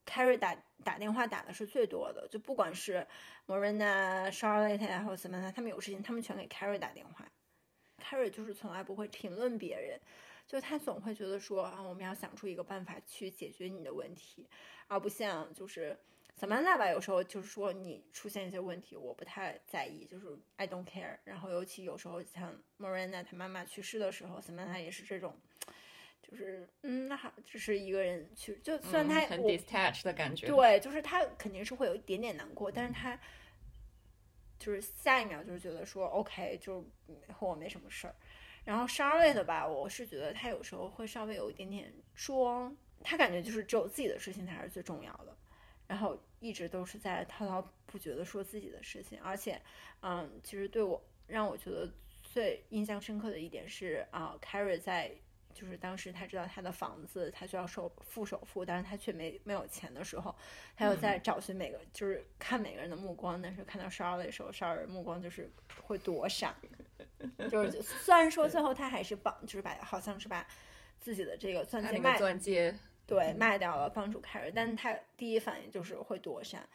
，Carrie 打打电话打的是最多的。就不管是 Miranda、Charlotte 还有 Samantha，他们有事情，他们全给 Carrie 打电话。Carrie 就是从来不会评论别人，就他总会觉得说啊，我们要想出一个办法去解决你的问题。而不像就是 Samantha 吧，有时候就是说你出现一些问题，我不太在意，就是 I don't care。然后尤其有时候像 Miranda 她妈妈去世的时候，Samantha 也是这种，就是嗯，那好，只是一个人去，就虽然他很 detached 的感觉，对，就是他肯定是会有一点点难过，但是他就是下一秒就是觉得说 OK，就和我没什么事儿。然后 Charlotte 吧，我是觉得他有时候会稍微有一点点装。他感觉就是只有自己的事情才是最重要的，然后一直都是在滔滔不绝的说自己的事情，而且，嗯，其实对我让我觉得最印象深刻的一点是啊，Carrie 在就是当时他知道他的房子他需要首付首付，但是他却没没有钱的时候，他又在找寻每个就是看每个人的目光，但是看到 Charlotte 的时候，Charlotte 目光就是会躲闪，*laughs* 就是虽然说最后他还是帮，就是把好像是把自己的这个钻戒卖钻戒。对，卖掉了帮助凯瑞，但他第一反应就是会躲闪。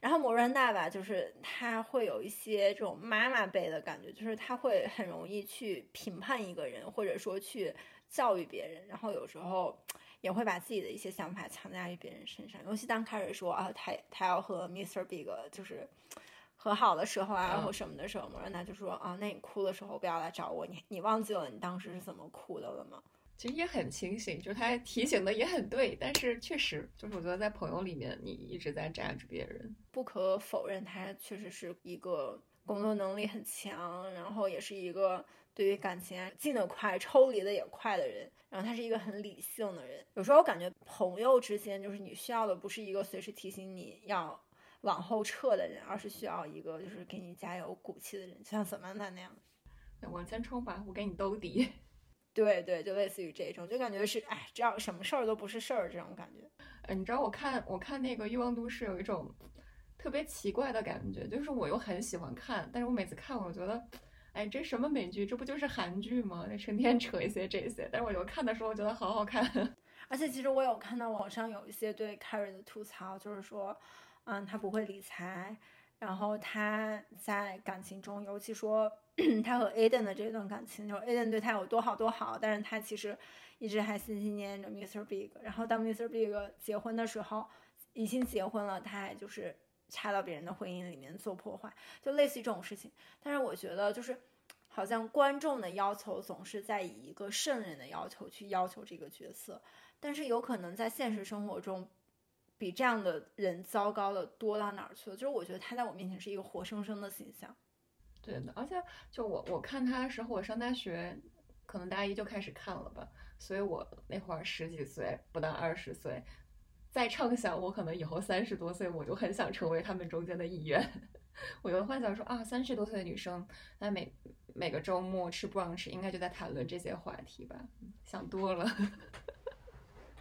然后摩兰大吧，就是他会有一些这种妈妈辈的感觉，就是他会很容易去评判一个人，或者说去教育别人，然后有时候也会把自己的一些想法强加于别人身上。尤其当凯瑞说啊，他他要和 Mr. Big 就是和好的时候啊，或什么的时候，摩兰达就说啊，那你哭的时候不要来找我，你你忘记了你当时是怎么哭的了吗？其实也很清醒，就是他提醒的也很对，但是确实就是我觉得在朋友里面，你一直在扎着别人。不可否认，他确实是一个工作能力很强，然后也是一个对于感情进得快、抽离的也快的人。然后他是一个很理性的人。有时候我感觉朋友之间，就是你需要的不是一个随时提醒你要往后撤的人，而是需要一个就是给你加油鼓气的人，就像怎么那那样。往前冲吧，我给你兜底。*laughs* 对对，就类似于这种，就感觉是哎，这样什么事儿都不是事儿这种感觉。哎，你知道我看我看那个《欲望都市》有一种特别奇怪的感觉，就是我又很喜欢看，但是我每次看我觉得，哎，这什么美剧？这不就是韩剧吗？那成天扯一些这些，但是我就看的时候觉得好好看。*laughs* 而且其实我有看到网上有一些对 Carrie 的吐槽，就是说，嗯，他不会理财，然后他在感情中，尤其说。*clears throat* 他和 Aden 的这段感情，就 Aden 对他有多好多好，但是他其实一直还心心念着 Mr. Big。然后当 Mr. Big 结婚的时候，已经结婚了，他还就是插到别人的婚姻里面做破坏，就类似于这种事情。但是我觉得就是。好像观众的要求总是在以一个圣人的要求去要求这个角色，但是有可能在现实生活中，比这样的人糟糕的多到哪儿去了？就是我觉得他在我面前是一个活生生的形象。对的，而且就我我看他的时候，我上大学，可能大一就开始看了吧，所以我那会儿十几岁，不到二十岁，再畅想我可能以后三十多岁，我就很想成为他们中间的一员。*laughs* 我就幻想说啊，三十多岁的女生，那每每个周末吃 brunch 应该就在谈论这些话题吧？想多了。*laughs*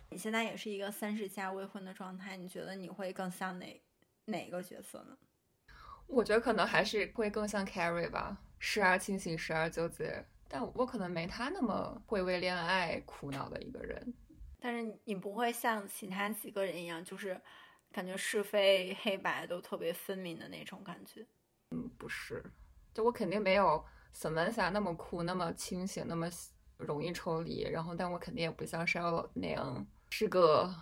你现在也是一个三十加未婚的状态，你觉得你会更像哪哪个角色呢？我觉得可能还是会更像 Carrie 吧，时而清醒，时而纠结。但我可能没他那么会为恋爱苦恼的一个人。但是你不会像其他几个人一样，就是感觉是非黑白都特别分明的那种感觉。嗯，不是，就我肯定没有 Samantha 那么酷，那么清醒，那么容易抽离。然后，但我肯定也不像 Charlotte 那样是个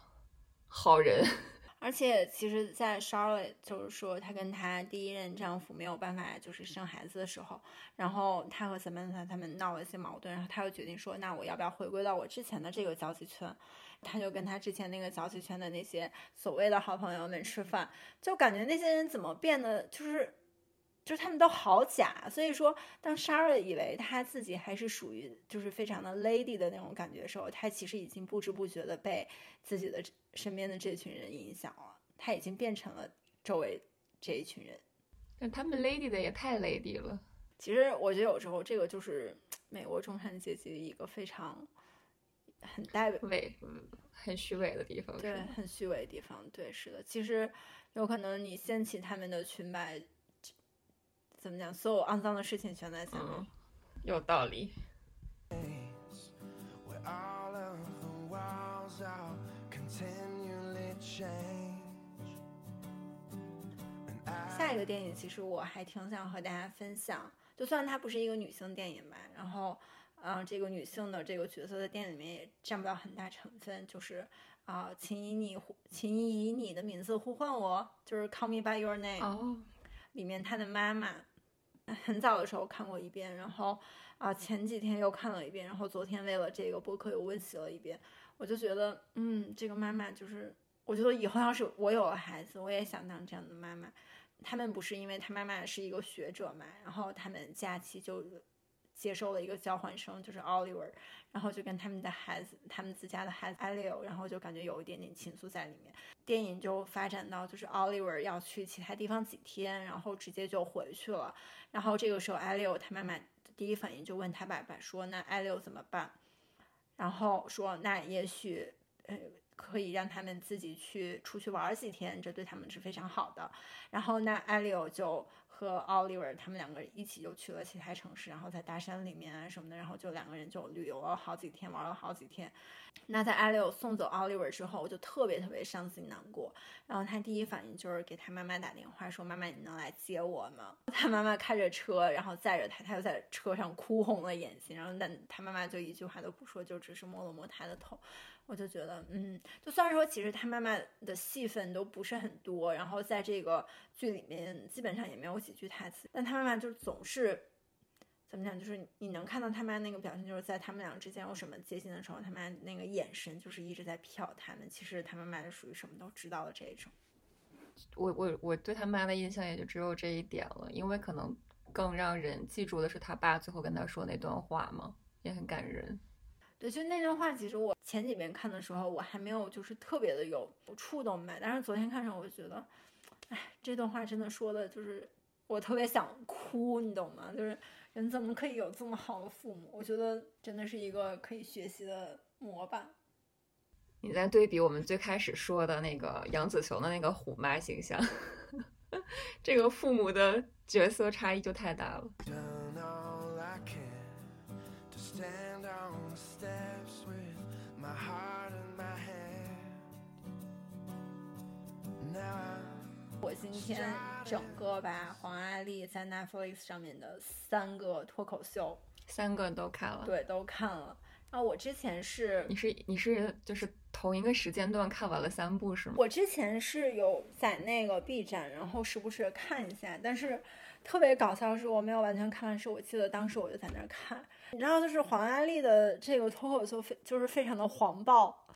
好人。*laughs* 而且，其实，在 Charlotte 就是说，她跟她第一任丈夫没有办法就是生孩子的时候，然后她和 Samantha 他们闹了一些矛盾，然后她又决定说，那我要不要回归到我之前的这个交际圈？她就跟她之前那个交际圈的那些所谓的好朋友们吃饭，就感觉那些人怎么变得就是。就是他们都好假，所以说当 Shara 以为他自己还是属于就是非常的 lady 的那种感觉的时候，他其实已经不知不觉的被自己的身边的这群人影响了，他已经变成了周围这一群人。但他们 lady 的也太 lady 了。其实我觉得有时候这个就是美国中产阶级的一个非常很代表伪，很虚伪的地方。对，很虚伪的地方。对，是的。其实有可能你掀起他们的裙摆。怎么讲？所有肮脏的事情全在下面，有道理。下一个电影其实我还挺想和大家分享，就算它不是一个女性电影吧，然后，嗯，这个女性的这个角色在电影里面也占不了很大成分，就是啊，请以你，请以你的名字呼唤我，就是 Call Me by Your Name。哦，里面她的妈妈。很早的时候看过一遍，然后啊前几天又看了一遍，然后昨天为了这个播客又温习了一遍。我就觉得，嗯，这个妈妈就是，我觉得以后要是我有了孩子，我也想当这样的妈妈。他们不是因为他妈妈是一个学者嘛，然后他们假期就接收了一个交换生，就是 Oliver，然后就跟他们的孩子，他们自家的孩子 Elio，然后就感觉有一点点情愫在里面。电影就发展到就是 Oliver 要去其他地方几天，然后直接就回去了。然后这个时候，艾利欧他妈妈第一反应就问他爸爸说：“那艾利欧怎么办？”然后说：“那也许，呃，可以让他们自己去出去玩几天，这对他们是非常好的。”然后那艾利欧就。和 Oliver 他们两个人一起就去了其他城市，然后在大山里面啊什么的，然后就两个人就旅游了好几天，玩了好几天。那在艾利送走 Oliver 之后，我就特别特别伤心难过。然后他第一反应就是给他妈妈打电话说：“妈妈，你能来接我吗？”他妈妈开着车，然后载着他，他又在车上哭红了眼睛。然后但他妈妈就一句话都不说，就只是摸了摸他的头。我就觉得，嗯，就算是说，其实他妈妈的戏份都不是很多，然后在这个剧里面基本上也没有几句台词，但他妈妈就总是怎么讲，就是你能看到他妈那个表情，就是在他们俩之间有什么接近的时候，他妈那个眼神就是一直在瞟他们。其实他妈妈是属于什么都知道的这一种。我我我对他妈的印象也就只有这一点了，因为可能更让人记住的是他爸最后跟他说那段话嘛，也很感人。对，就那段话，其实我前几遍看的时候，我还没有就是特别的有触动吧。但是昨天看上，我就觉得，哎，这段话真的说的就是我特别想哭，你懂吗？就是人怎么可以有这么好的父母？我觉得真的是一个可以学习的模板。你在对比我们最开始说的那个杨紫琼的那个虎妈形象，*laughs* 这个父母的角色差异就太大了。我今天整个把黄阿丽在 Netflix 上面的三个脱口秀，三个都看了，对，都看了。啊，我之前是你是你是就是同一个时间段看完了三部是吗？我之前是有在那个 B 站，然后时不时看一下，但是特别搞笑是我没有完全看完，是我记得当时我就在那儿看，你知道，就是黄安丽的这个脱口秀非就是非常的黄暴，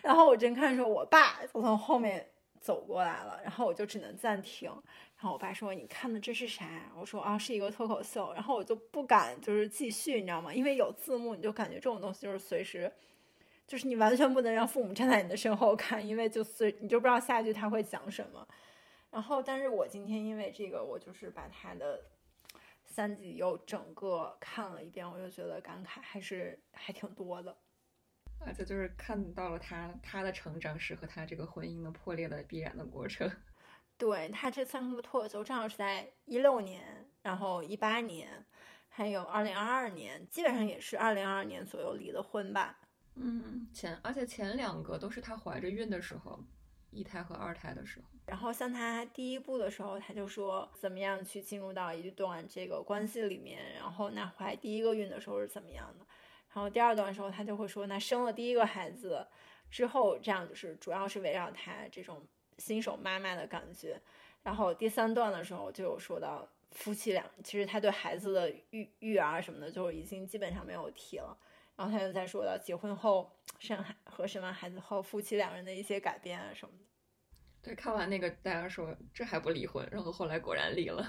然后我正看的时候，我爸就从后面走过来了，然后我就只能暂停。然后我爸说：“你看的这是啥？”我说：“啊，是一个脱口秀。”然后我就不敢就是继续，你知道吗？因为有字幕，你就感觉这种东西就是随时，就是你完全不能让父母站在你的身后看，因为就随你就不知道下一句他会讲什么。然后，但是我今天因为这个，我就是把他的三集又整个看了一遍，我就觉得感慨还是还挺多的。而且就是看到了他他的成长史和他这个婚姻的破裂的必然的过程。*laughs* 对他这三个脱口秀正好是在一六年，然后一八年，还有二零二二年，基本上也是二零二二年左右离的婚吧。嗯，前而且前两个都是她怀着孕的时候，一胎和二胎的时候。然后像他第一部的时候，他就说怎么样去进入到一段这个关系里面，然后那怀第一个孕的时候是怎么样的。然后第二段的时候，他就会说那生了第一个孩子之后，这样就是主要是围绕他这种。新手妈妈的感觉，然后第三段的时候就有说到夫妻俩，其实他对孩子的育育儿什么的，就已经基本上没有提了。然后他又在说到结婚后生孩和生完孩子后夫妻两人的一些改变啊什么的。对，看完那个大家说这还不离婚，然后后来果然离了。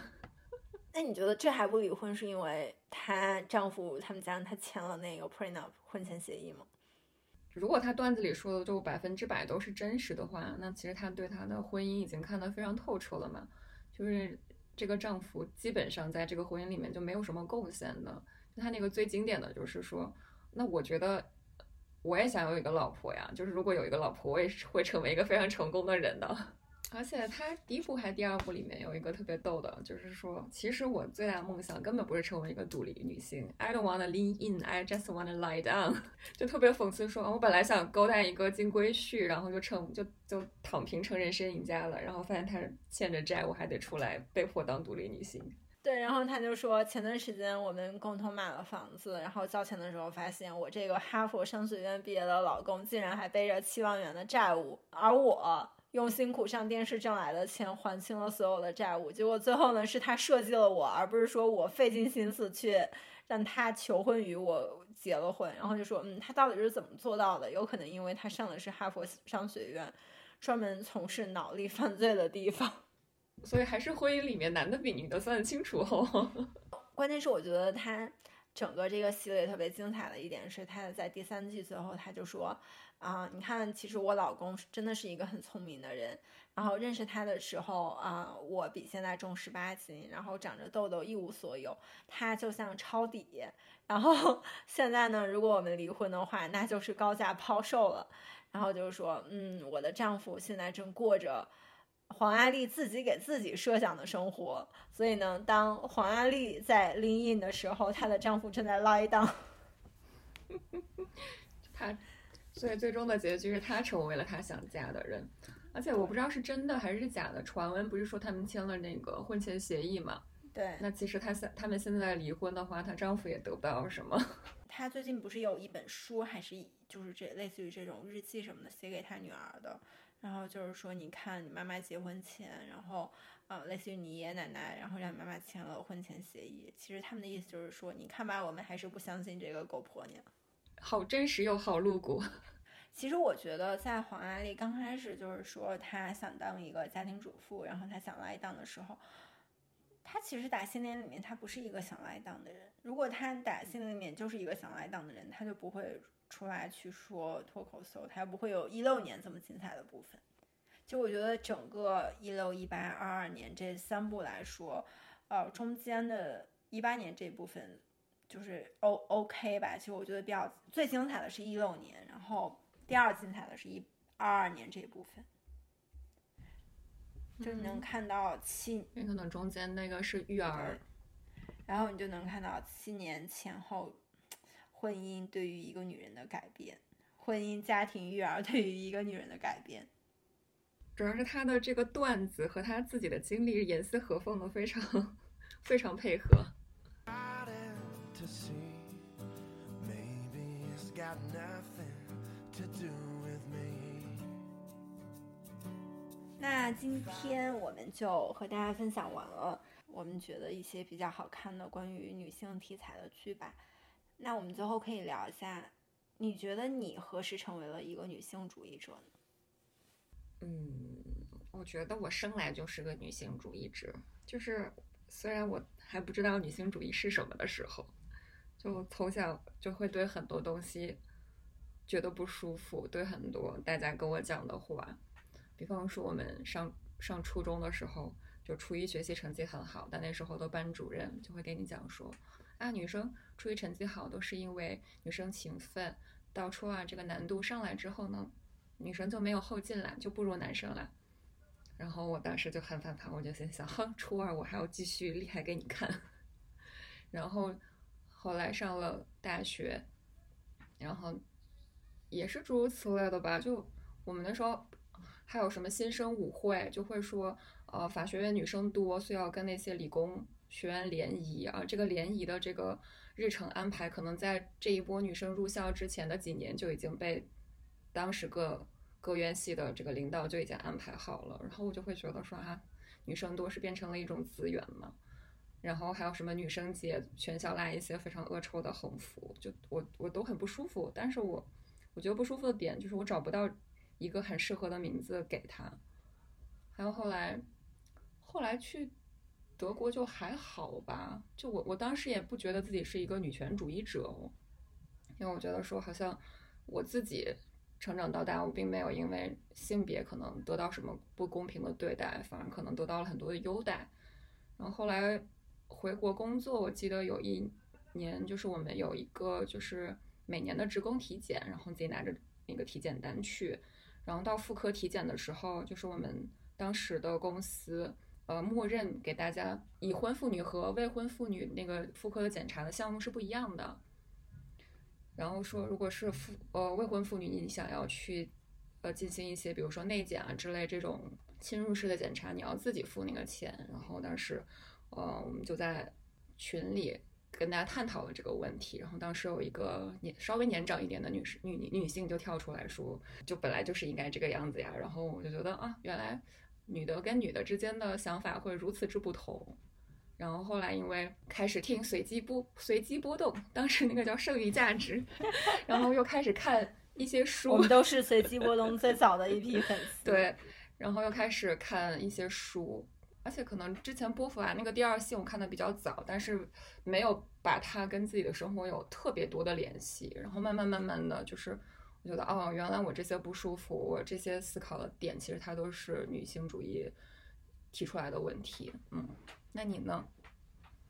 那你觉得这还不离婚是因为她丈夫他们家她签了那个 prenup 婚前协议吗？如果他段子里说的就百分之百都是真实的话，那其实他对她的婚姻已经看得非常透彻了嘛。就是这个丈夫基本上在这个婚姻里面就没有什么贡献的。他那个最经典的就是说，那我觉得我也想有一个老婆呀。就是如果有一个老婆，我也是会成为一个非常成功的人的。而且他第一部还是第二部里面有一个特别逗的，就是说，其实我最大的梦想根本不是成为一个独立女性，I don't wanna lean in, I just wanna lie down，*laughs* 就特别讽刺说，我本来想勾搭一个金龟婿，然后就成就就躺平成人生赢家了，然后发现他欠着债，我还得出来被迫当独立女性。对，然后他就说，前段时间我们共同买了房子，然后交钱的时候发现，我这个哈佛商学院毕业的老公竟然还背着七万元的债务，而我。用辛苦上电视挣来的钱还清了所有的债务，结果最后呢是他设计了我，而不是说我费尽心思去让他求婚于我结了婚。然后就说，嗯，他到底是怎么做到的？有可能因为他上的是哈佛商学院，专门从事脑力犯罪的地方。*laughs* 所以还是婚姻里面男的比女的算得清楚。*laughs* 关键是我觉得他整个这个系列特别精彩的一点是，他在第三季最后他就说。啊，你看，其实我老公真的是一个很聪明的人。然后认识他的时候啊，我比现在重十八斤，然后长着痘痘，一无所有。他就像抄底。然后现在呢，如果我们离婚的话，那就是高价抛售了。然后就是说，嗯，我的丈夫现在正过着黄阿丽自己给自己设想的生活。所以呢，当黄阿丽在拎印的时候，她的丈夫正在拉一档。*laughs* 他。所以最终的结局是她成为了她想嫁的人，而且我不知道是真的还是假的。传闻不是说他们签了那个婚前协议吗？对。那其实她现他们现在离婚的话，她丈夫也得不到什么。*laughs* 她最近不是有一本书，还是就是这类似于这种日记什么的，写给她女儿的。然后就是说，你看你妈妈结婚前，然后呃，类似于你爷爷奶奶，然后让你妈妈签了婚前协议。其实他们的意思就是说，你看吧，我们还是不相信这个狗婆娘。好真实又好露骨。*laughs* 其实我觉得，在黄阿丽刚开始就是说她想当一个家庭主妇，然后她想来当的时候，她其实打心里面她不是一个想来当的人。如果她打心里面就是一个想来当的人，她就不会出来去说脱口秀，她不会有一六年这么精彩的部分。就我觉得整个一六、一八、二二年这三部来说，呃，中间的一八年这部分。就是 O OK 吧，其实我觉得比较最精彩的是一六年，然后第二精彩的是一二二年这一部分，就你能看到七，也可能中间那个是育儿，然后你就能看到七年前后婚姻对于一个女人的改变，婚姻家庭育儿对于一个女人的改变，主要是他的这个段子和他自己的经历严丝合缝的非常非常配合。那今天我们就和大家分享完了，我们觉得一些比较好看的关于女性题材的剧吧。那我们最后可以聊一下，你觉得你何时成为了一个女性主义者呢？嗯，我觉得我生来就是个女性主义者，就是虽然我还不知道女性主义是什么的时候，就从小就会对很多东西觉得不舒服，对很多大家跟我讲的话，比方说我们上上初中的时候，就初一学习成绩很好，但那时候的班主任就会给你讲说，啊，女生初一成绩好都是因为女生勤奋，到初二这个难度上来之后呢，女生就没有后劲了，就不如男生了。然后我当时就很反叛，我就心想，哼，初二我还要继续厉害给你看。*laughs* 然后后来上了大学，然后也是诸如此类的吧。就我们那时候还有什么新生舞会，就会说，呃，法学院女生多，所以要跟那些理工学院联谊啊。这个联谊的这个日程安排，可能在这一波女生入校之前的几年就已经被当时各各院系的这个领导就已经安排好了。然后我就会觉得说啊，女生多是变成了一种资源嘛。然后还有什么女生节，全校拉一些非常恶臭的横幅，就我我都很不舒服。但是我我觉得不舒服的点就是我找不到一个很适合的名字给他。还有后来后来去德国就还好吧，就我我当时也不觉得自己是一个女权主义者哦，因为我觉得说好像我自己成长到大，我并没有因为性别可能得到什么不公平的对待，反而可能得到了很多的优待。然后后来。回国工作，我记得有一年，就是我们有一个就是每年的职工体检，然后自己拿着那个体检单去，然后到妇科体检的时候，就是我们当时的公司，呃，默认给大家已婚妇女和未婚妇女那个妇科的检查的项目是不一样的。然后说，如果是妇呃未婚妇女，你想要去呃进行一些，比如说内检啊之类这种侵入式的检查，你要自己付那个钱。然后当时。呃，我们就在群里跟大家探讨了这个问题。然后当时有一个年稍微年长一点的女士女女女性就跳出来说，就本来就是应该这个样子呀。然后我就觉得啊，原来女的跟女的之间的想法会如此之不同。然后后来因为开始听随机波随机波动，当时那个叫剩余价值，*laughs* 然后又开始看一些书。我们都是随机波动最早的一批粉丝。对，然后又开始看一些书。而且可能之前波伏娃那个第二性我看的比较早，但是没有把它跟自己的生活有特别多的联系。然后慢慢慢慢的就是觉得哦，原来我这些不舒服，我这些思考的点，其实它都是女性主义提出来的问题。嗯，那你呢？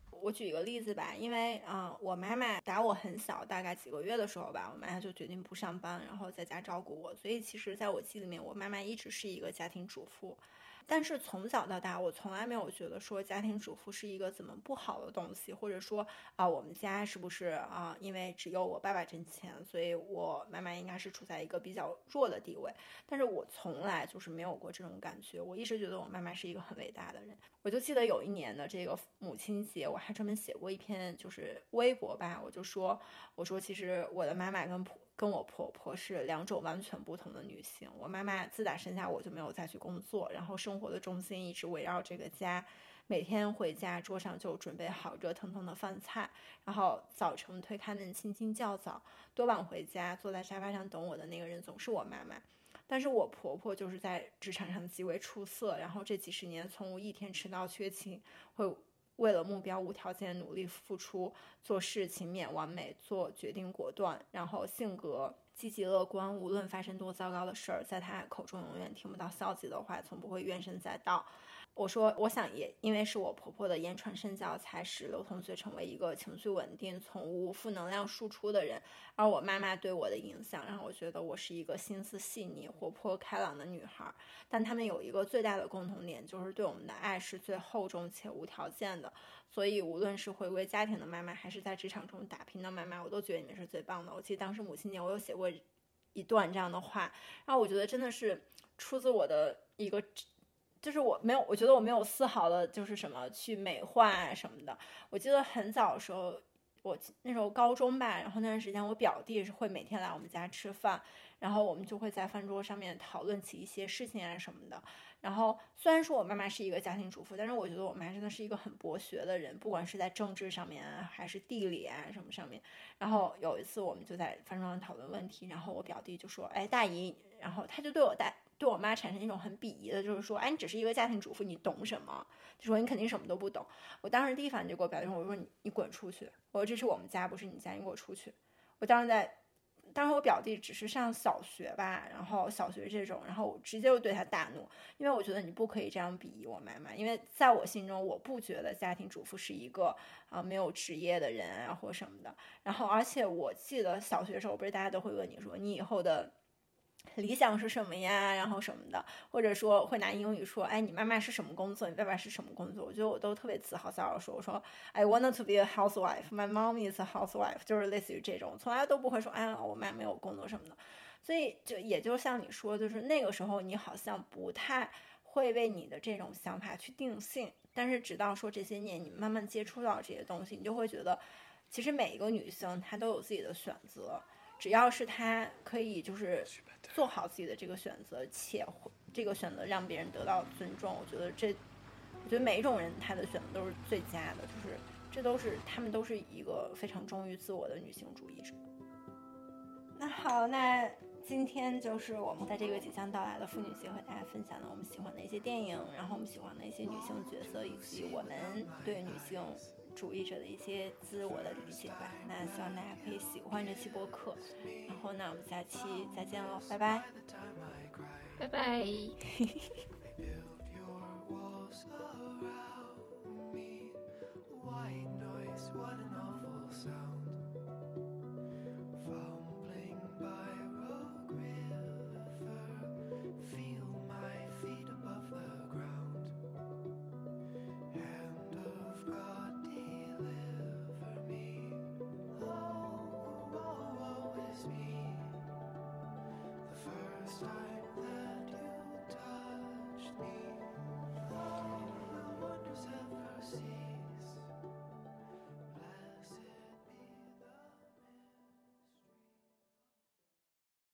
我举一个例子吧，因为啊，我妈妈打我很小，大概几个月的时候吧，我妈妈就决定不上班，然后在家照顾我。所以其实在我记忆里面，我妈妈一直是一个家庭主妇。但是从小到大，我从来没有觉得说家庭主妇是一个怎么不好的东西，或者说啊，我们家是不是啊，因为只有我爸爸挣钱，所以我妈妈应该是处在一个比较弱的地位。但是我从来就是没有过这种感觉，我一直觉得我妈妈是一个很伟大的人。我就记得有一年的这个母亲节，我还专门写过一篇就是微博吧，我就说，我说其实我的妈妈跟婆。跟我婆婆是两种完全不同的女性。我妈妈自打生下我就没有再去工作，然后生活的重心一直围绕这个家。每天回家桌上就准备好热腾腾的饭菜，然后早晨推开门轻轻叫早。多晚回家坐在沙发上等我的那个人总是我妈妈。但是我婆婆就是在职场上极为出色，然后这几十年从无一天迟到缺勤，会。为了目标无条件努力付出，做事勤勉完美，做决定果断，然后性格积极乐观，无论发生多糟糕的事儿，在他口中永远听不到消极的话，从不会怨声载道。我说，我想也因为是我婆婆的言传身教，才使刘同学成为一个情绪稳定、从无负能量输出的人。而我妈妈对我的影响，让我觉得我是一个心思细腻、活泼开朗的女孩。但他们有一个最大的共同点，就是对我们的爱是最厚重且无条件的。所以，无论是回归家庭的妈妈，还是在职场中打拼的妈妈，我都觉得你们是最棒的。我记得当时母亲节，我有写过一段这样的话，然后我觉得真的是出自我的一个。就是我没有，我觉得我没有丝毫的，就是什么去美化啊什么的。我记得很早的时候，我那时候高中吧，然后那段时间我表弟是会每天来我们家吃饭，然后我们就会在饭桌上面讨论起一些事情啊什么的。然后虽然说我妈妈是一个家庭主妇，但是我觉得我妈真的是一个很博学的人，不管是在政治上面还是地理啊什么上面。然后有一次我们就在饭桌上讨论问题，然后我表弟就说：“哎，大姨。”然后他就对我大对我妈产生一种很鄙夷的，就是说：“哎，你只是一个家庭主妇，你懂什么？”就说你肯定什么都不懂。我当时第一反应就给我表弟说：“我说你你滚出去！我说这是我们家，不是你家，你给我出去！”我当时在。当时我表弟只是上小学吧，然后小学这种，然后我直接就对他大怒，因为我觉得你不可以这样鄙夷我妈妈，因为在我心中，我不觉得家庭主妇是一个啊没有职业的人啊或什么的。然后，而且我记得小学时候，不是大家都会问你说你以后的。理想是什么呀？然后什么的，或者说会拿英语说，哎，你妈妈是什么工作？你爸爸是什么工作？我觉得我都特别自豪，骄傲说，我说，I want to be a housewife. My mom is a housewife，就是类似于这种，从来都不会说，哎，我妈没有工作什么的。所以就也就像你说，就是那个时候你好像不太会为你的这种想法去定性，但是直到说这些年你慢慢接触到这些东西，你就会觉得，其实每一个女性她都有自己的选择。只要是他可以就是做好自己的这个选择，且这个选择让别人得到尊重，我觉得这，我觉得每一种人他的选择都是最佳的，就是这都是他们都是一个非常忠于自我的女性主义者。那好，那今天就是我们在这个即将到来的妇女节和大家分享了我们喜欢的一些电影，然后我们喜欢的一些女性角色，以及我们对女性。主义者的一些自我的理解吧。那希望大家可以喜欢这期播客。然后呢，我们下期再见喽，拜拜，拜拜。